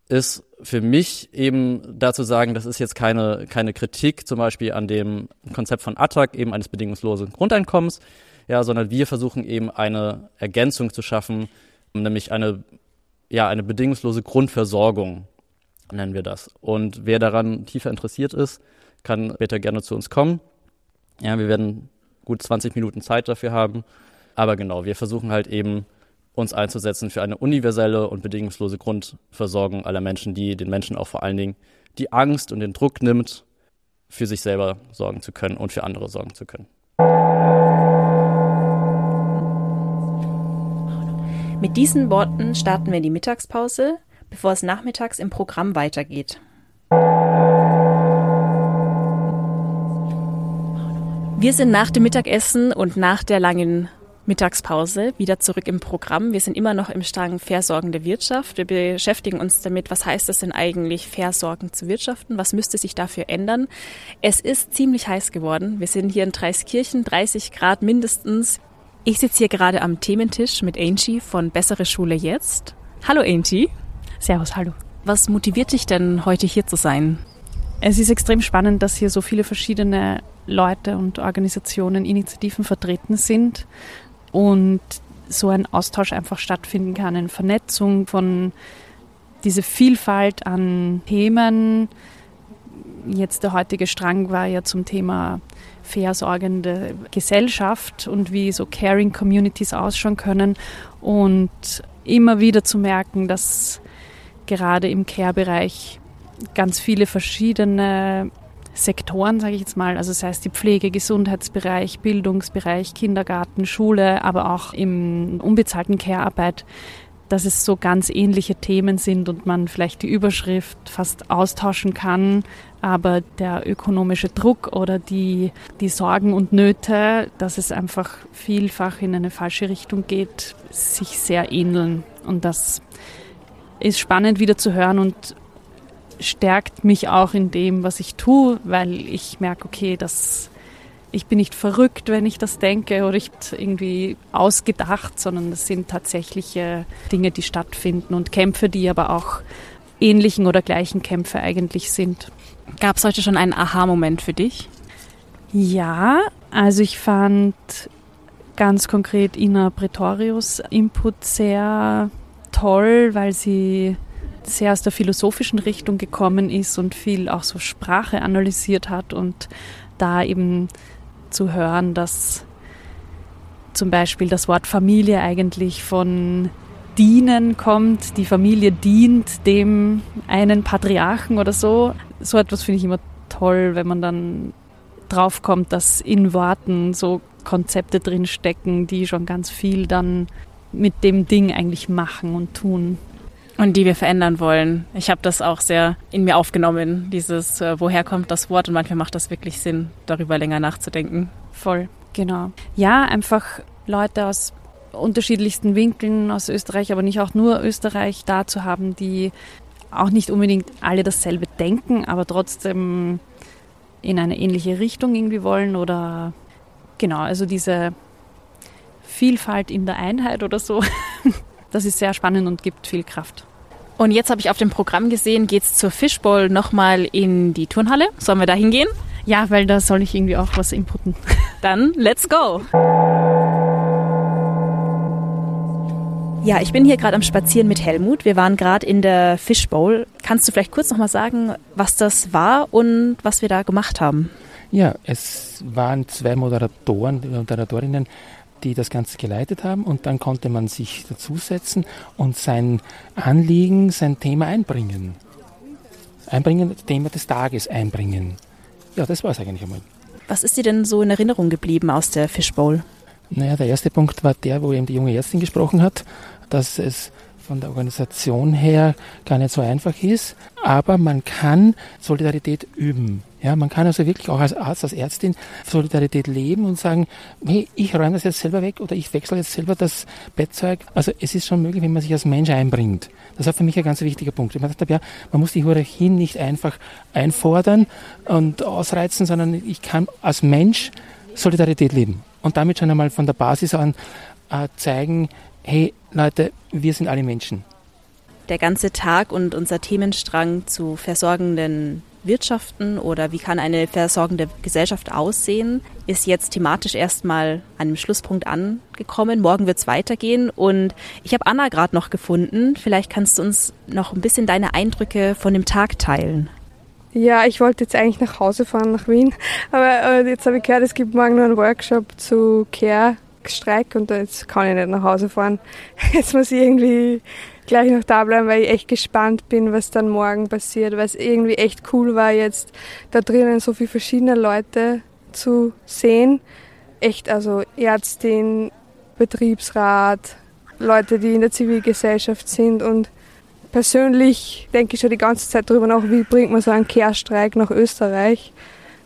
ist für mich eben dazu sagen, das ist jetzt keine, keine Kritik zum Beispiel an dem Konzept von Attac, eben eines bedingungslosen Grundeinkommens, ja, sondern wir versuchen eben eine Ergänzung zu schaffen, nämlich eine, ja, eine bedingungslose Grundversorgung, nennen wir das. Und wer daran tiefer interessiert ist, kann später gerne zu uns kommen. Ja, wir werden gut 20 Minuten Zeit dafür haben. Aber genau, wir versuchen halt eben uns einzusetzen für eine universelle und bedingungslose Grundversorgung aller Menschen, die den Menschen auch vor allen Dingen die Angst und den Druck nimmt, für sich selber sorgen zu können und für andere sorgen zu können. Mit diesen Worten starten wir die Mittagspause, bevor es nachmittags im Programm weitergeht. Wir sind nach dem Mittagessen und nach der langen Mittagspause wieder zurück im Programm. Wir sind immer noch im Strang Versorgende Wirtschaft. Wir beschäftigen uns damit, was heißt es denn eigentlich, Versorgen zu wirtschaften? Was müsste sich dafür ändern? Es ist ziemlich heiß geworden. Wir sind hier in Dreiskirchen, 30 Grad mindestens. Ich sitze hier gerade am Thementisch mit Angie von Bessere Schule jetzt. Hallo Angie. Servus, hallo. Was motiviert dich denn heute hier zu sein? Es ist extrem spannend, dass hier so viele verschiedene Leute und Organisationen, Initiativen vertreten sind und so ein Austausch einfach stattfinden kann, eine Vernetzung von diese Vielfalt an Themen. Jetzt der heutige Strang war ja zum Thema versorgende Gesellschaft und wie so Caring Communities ausschauen können und immer wieder zu merken, dass gerade im Care-Bereich ganz viele verschiedene Sektoren, sage ich jetzt mal, also das heißt die Pflege, Gesundheitsbereich, Bildungsbereich, Kindergarten, Schule, aber auch im unbezahlten Care-Arbeit, dass es so ganz ähnliche Themen sind und man vielleicht die Überschrift fast austauschen kann, aber der ökonomische Druck oder die, die Sorgen und Nöte, dass es einfach vielfach in eine falsche Richtung geht, sich sehr ähneln. Und das ist spannend wieder zu hören und stärkt mich auch in dem, was ich tue, weil ich merke, okay, das, ich bin nicht verrückt, wenn ich das denke oder ich irgendwie ausgedacht, sondern das sind tatsächliche Dinge, die stattfinden und Kämpfe, die aber auch ähnlichen oder gleichen Kämpfe eigentlich sind. Gab es heute schon einen Aha-Moment für dich? Ja, also ich fand ganz konkret Ina Pretorius Input sehr toll, weil sie sehr aus der philosophischen Richtung gekommen ist und viel auch so Sprache analysiert hat und da eben zu hören, dass zum Beispiel das Wort Familie eigentlich von dienen kommt, die Familie dient dem einen Patriarchen oder so. So etwas finde ich immer toll, wenn man dann draufkommt, dass in Worten so Konzepte drin stecken, die schon ganz viel dann mit dem Ding eigentlich machen und tun. Und die wir verändern wollen. Ich habe das auch sehr in mir aufgenommen, dieses, äh, woher kommt das Wort und manchmal macht das wirklich Sinn, darüber länger nachzudenken. Voll, genau. Ja, einfach Leute aus unterschiedlichsten Winkeln aus Österreich, aber nicht auch nur Österreich da zu haben, die auch nicht unbedingt alle dasselbe denken, aber trotzdem in eine ähnliche Richtung irgendwie wollen oder genau, also diese Vielfalt in der Einheit oder so. Das ist sehr spannend und gibt viel Kraft. Und jetzt habe ich auf dem Programm gesehen, geht's zur Fishbowl nochmal in die Turnhalle. Sollen wir da hingehen? Ja, weil da soll ich irgendwie auch was inputen. Dann let's go! Ja, ich bin hier gerade am Spazieren mit Helmut. Wir waren gerade in der Fishbowl. Kannst du vielleicht kurz nochmal sagen, was das war und was wir da gemacht haben? Ja, es waren zwei Moderatoren, Moderatorinnen, die das Ganze geleitet haben und dann konnte man sich dazusetzen und sein Anliegen, sein Thema einbringen. Einbringen, das Thema des Tages einbringen. Ja, das war es eigentlich einmal. Was ist dir denn so in Erinnerung geblieben aus der Fishbowl? Naja, der erste Punkt war der, wo eben die junge Ärztin gesprochen hat, dass es von der Organisation her gar nicht so einfach ist, aber man kann Solidarität üben. Ja, man kann also wirklich auch als Arzt, als Ärztin Solidarität leben und sagen, hey, ich räume das jetzt selber weg oder ich wechsle jetzt selber das Bettzeug. Also es ist schon möglich, wenn man sich als Mensch einbringt. Das war für mich ein ganz wichtiger Punkt. Ich gedacht, ja, man muss die Hierarchien nicht einfach einfordern und ausreizen, sondern ich kann als Mensch Solidarität leben und damit schon einmal von der Basis an äh, zeigen, hey Leute, wir sind alle Menschen. Der ganze Tag und unser Themenstrang zu versorgenden Wirtschaften oder wie kann eine versorgende Gesellschaft aussehen, ist jetzt thematisch erstmal an einem Schlusspunkt angekommen. Morgen wird es weitergehen und ich habe Anna gerade noch gefunden. Vielleicht kannst du uns noch ein bisschen deine Eindrücke von dem Tag teilen. Ja, ich wollte jetzt eigentlich nach Hause fahren, nach Wien. Aber äh, jetzt habe ich gehört, es gibt morgen noch einen Workshop zu Care-Streik und jetzt kann ich nicht nach Hause fahren. Jetzt muss ich irgendwie gleich noch da bleiben, weil ich echt gespannt bin, was dann morgen passiert, weil es irgendwie echt cool war, jetzt da drinnen so viele verschiedene Leute zu sehen. Echt, also Ärztin, Betriebsrat, Leute, die in der Zivilgesellschaft sind und persönlich denke ich schon die ganze Zeit darüber nach, wie bringt man so einen Kehrstreik nach Österreich.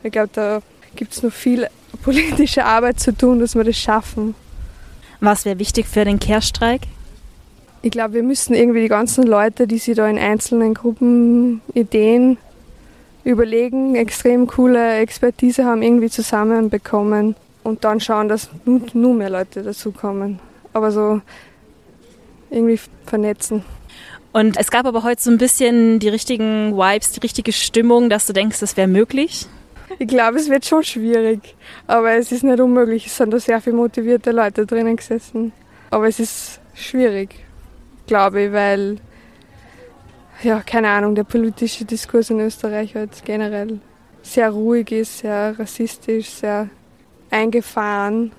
Ich glaube, da gibt es noch viel politische Arbeit zu tun, dass wir das schaffen. Was wäre wichtig für den Kehrstreik? Ich glaube, wir müssen irgendwie die ganzen Leute, die sich da in einzelnen Gruppen Ideen überlegen, extrem coole Expertise haben, irgendwie zusammenbekommen und dann schauen, dass nur, nur mehr Leute dazukommen. Aber so irgendwie vernetzen. Und es gab aber heute so ein bisschen die richtigen Vibes, die richtige Stimmung, dass du denkst, das wäre möglich. Ich glaube, es wird schon schwierig, aber es ist nicht unmöglich. Es sind da sehr viele motivierte Leute drinnen gesessen. Aber es ist schwierig, glaube ich, weil, ja, keine Ahnung, der politische Diskurs in Österreich halt generell sehr ruhig ist, sehr rassistisch, sehr eingefahren.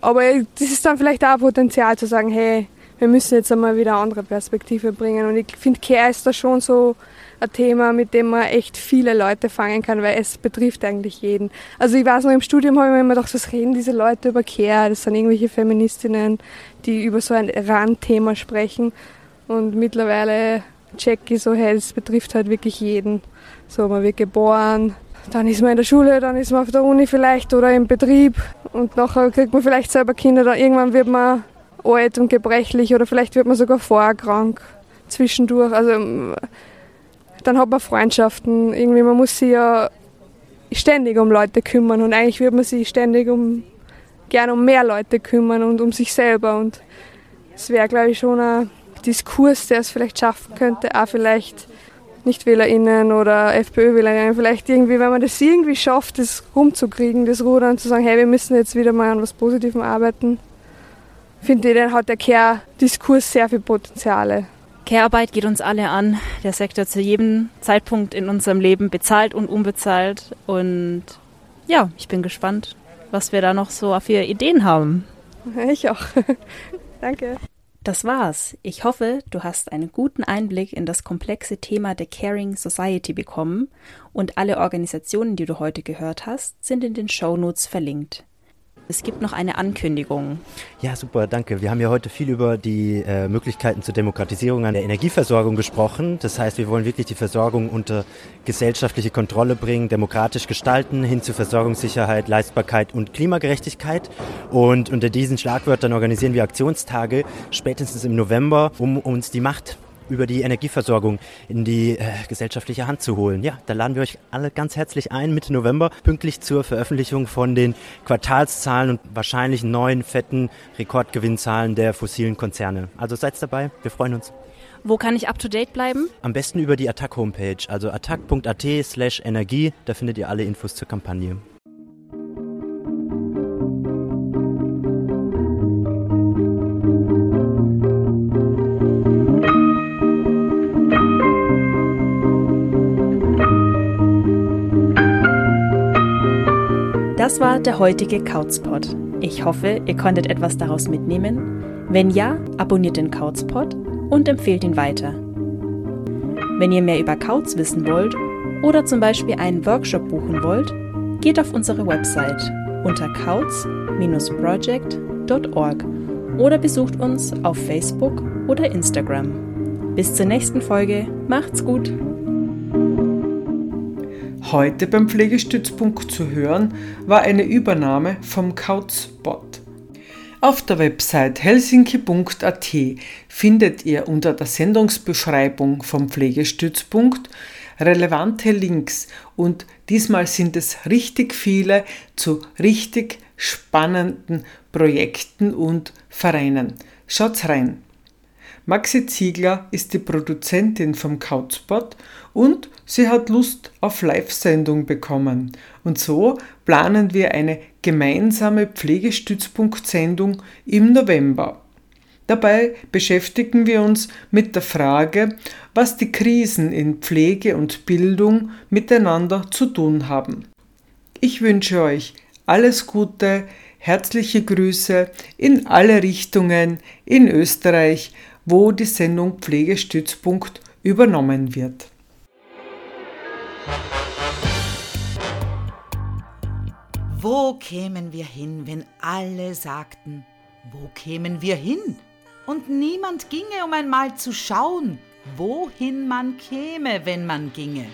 Aber das ist dann vielleicht auch Potenzial zu sagen, hey, wir müssen jetzt einmal wieder eine andere Perspektive bringen. Und ich finde, Care ist da schon so ein Thema, mit dem man echt viele Leute fangen kann, weil es betrifft eigentlich jeden. Also ich weiß noch, im Studium habe ich mir immer gedacht, was reden diese Leute über Care? Das sind irgendwelche Feministinnen, die über so ein Randthema sprechen. Und mittlerweile check ich so, hey, es betrifft halt wirklich jeden. So, man wird geboren, dann ist man in der Schule, dann ist man auf der Uni vielleicht oder im Betrieb und nachher kriegt man vielleicht selber Kinder, dann irgendwann wird man alt und gebrechlich oder vielleicht wird man sogar vorkrank zwischendurch. Also dann hat man Freundschaften. Irgendwie, man muss sich ja ständig um Leute kümmern und eigentlich wird man sich ständig um gerne um mehr Leute kümmern und um sich selber. Und es wäre, glaube ich, schon ein Diskurs, der es vielleicht schaffen könnte, auch vielleicht NichtwählerInnen oder FPÖ-WählerInnen, vielleicht irgendwie, wenn man das irgendwie schafft, das rumzukriegen, das Rudern, zu sagen, hey, wir müssen jetzt wieder mal an was Positivem arbeiten, finde ich, dann hat der Care-Diskurs sehr viel Potenziale. Care-Arbeit geht uns alle an. Der Sektor zu jedem Zeitpunkt in unserem Leben bezahlt und unbezahlt. Und ja, ich bin gespannt, was wir da noch so für Ideen haben. Ich auch. Danke. Das war's. Ich hoffe, du hast einen guten Einblick in das komplexe Thema der Caring Society bekommen und alle Organisationen, die du heute gehört hast, sind in den Shownotes verlinkt. Es gibt noch eine Ankündigung. Ja, super, danke. Wir haben ja heute viel über die äh, Möglichkeiten zur Demokratisierung an der Energieversorgung gesprochen. Das heißt, wir wollen wirklich die Versorgung unter gesellschaftliche Kontrolle bringen, demokratisch gestalten, hin zu Versorgungssicherheit, Leistbarkeit und Klimagerechtigkeit. Und unter diesen Schlagwörtern organisieren wir Aktionstage spätestens im November, um uns die Macht über die Energieversorgung in die äh, gesellschaftliche Hand zu holen. Ja, da laden wir euch alle ganz herzlich ein, Mitte November, pünktlich zur Veröffentlichung von den Quartalszahlen und wahrscheinlich neuen fetten Rekordgewinnzahlen der fossilen Konzerne. Also seid dabei, wir freuen uns. Wo kann ich up to date bleiben? Am besten über die Attack Homepage, also attack.at slash Energie, da findet ihr alle Infos zur Kampagne. Das war der heutige Couchspot. Ich hoffe, ihr konntet etwas daraus mitnehmen. Wenn ja, abonniert den Couchspot und empfehlt ihn weiter. Wenn ihr mehr über Couch wissen wollt oder zum Beispiel einen Workshop buchen wollt, geht auf unsere Website unter couch-project.org oder besucht uns auf Facebook oder Instagram. Bis zur nächsten Folge. Macht's gut! Heute beim Pflegestützpunkt zu hören war eine Übernahme vom Couchspot. Auf der Website helsinki.at findet ihr unter der Sendungsbeschreibung vom Pflegestützpunkt relevante Links und diesmal sind es richtig viele zu richtig spannenden Projekten und Vereinen. Schaut's rein! Maxi Ziegler ist die Produzentin vom Couchspot und sie hat Lust auf Live-Sendung bekommen. Und so planen wir eine gemeinsame Pflegestützpunkt-Sendung im November. Dabei beschäftigen wir uns mit der Frage, was die Krisen in Pflege und Bildung miteinander zu tun haben. Ich wünsche euch alles Gute, herzliche Grüße in alle Richtungen in Österreich wo die Sendung Pflegestützpunkt übernommen wird. Wo kämen wir hin, wenn alle sagten, wo kämen wir hin? Und niemand ginge, um einmal zu schauen, wohin man käme, wenn man ginge.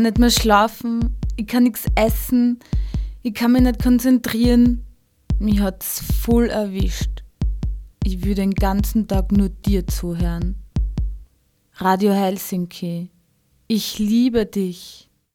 Kann nicht mehr schlafen, ich kann nichts essen, ich kann mich nicht konzentrieren. Mich hat's voll erwischt. Ich will den ganzen Tag nur dir zuhören. Radio Helsinki, ich liebe dich.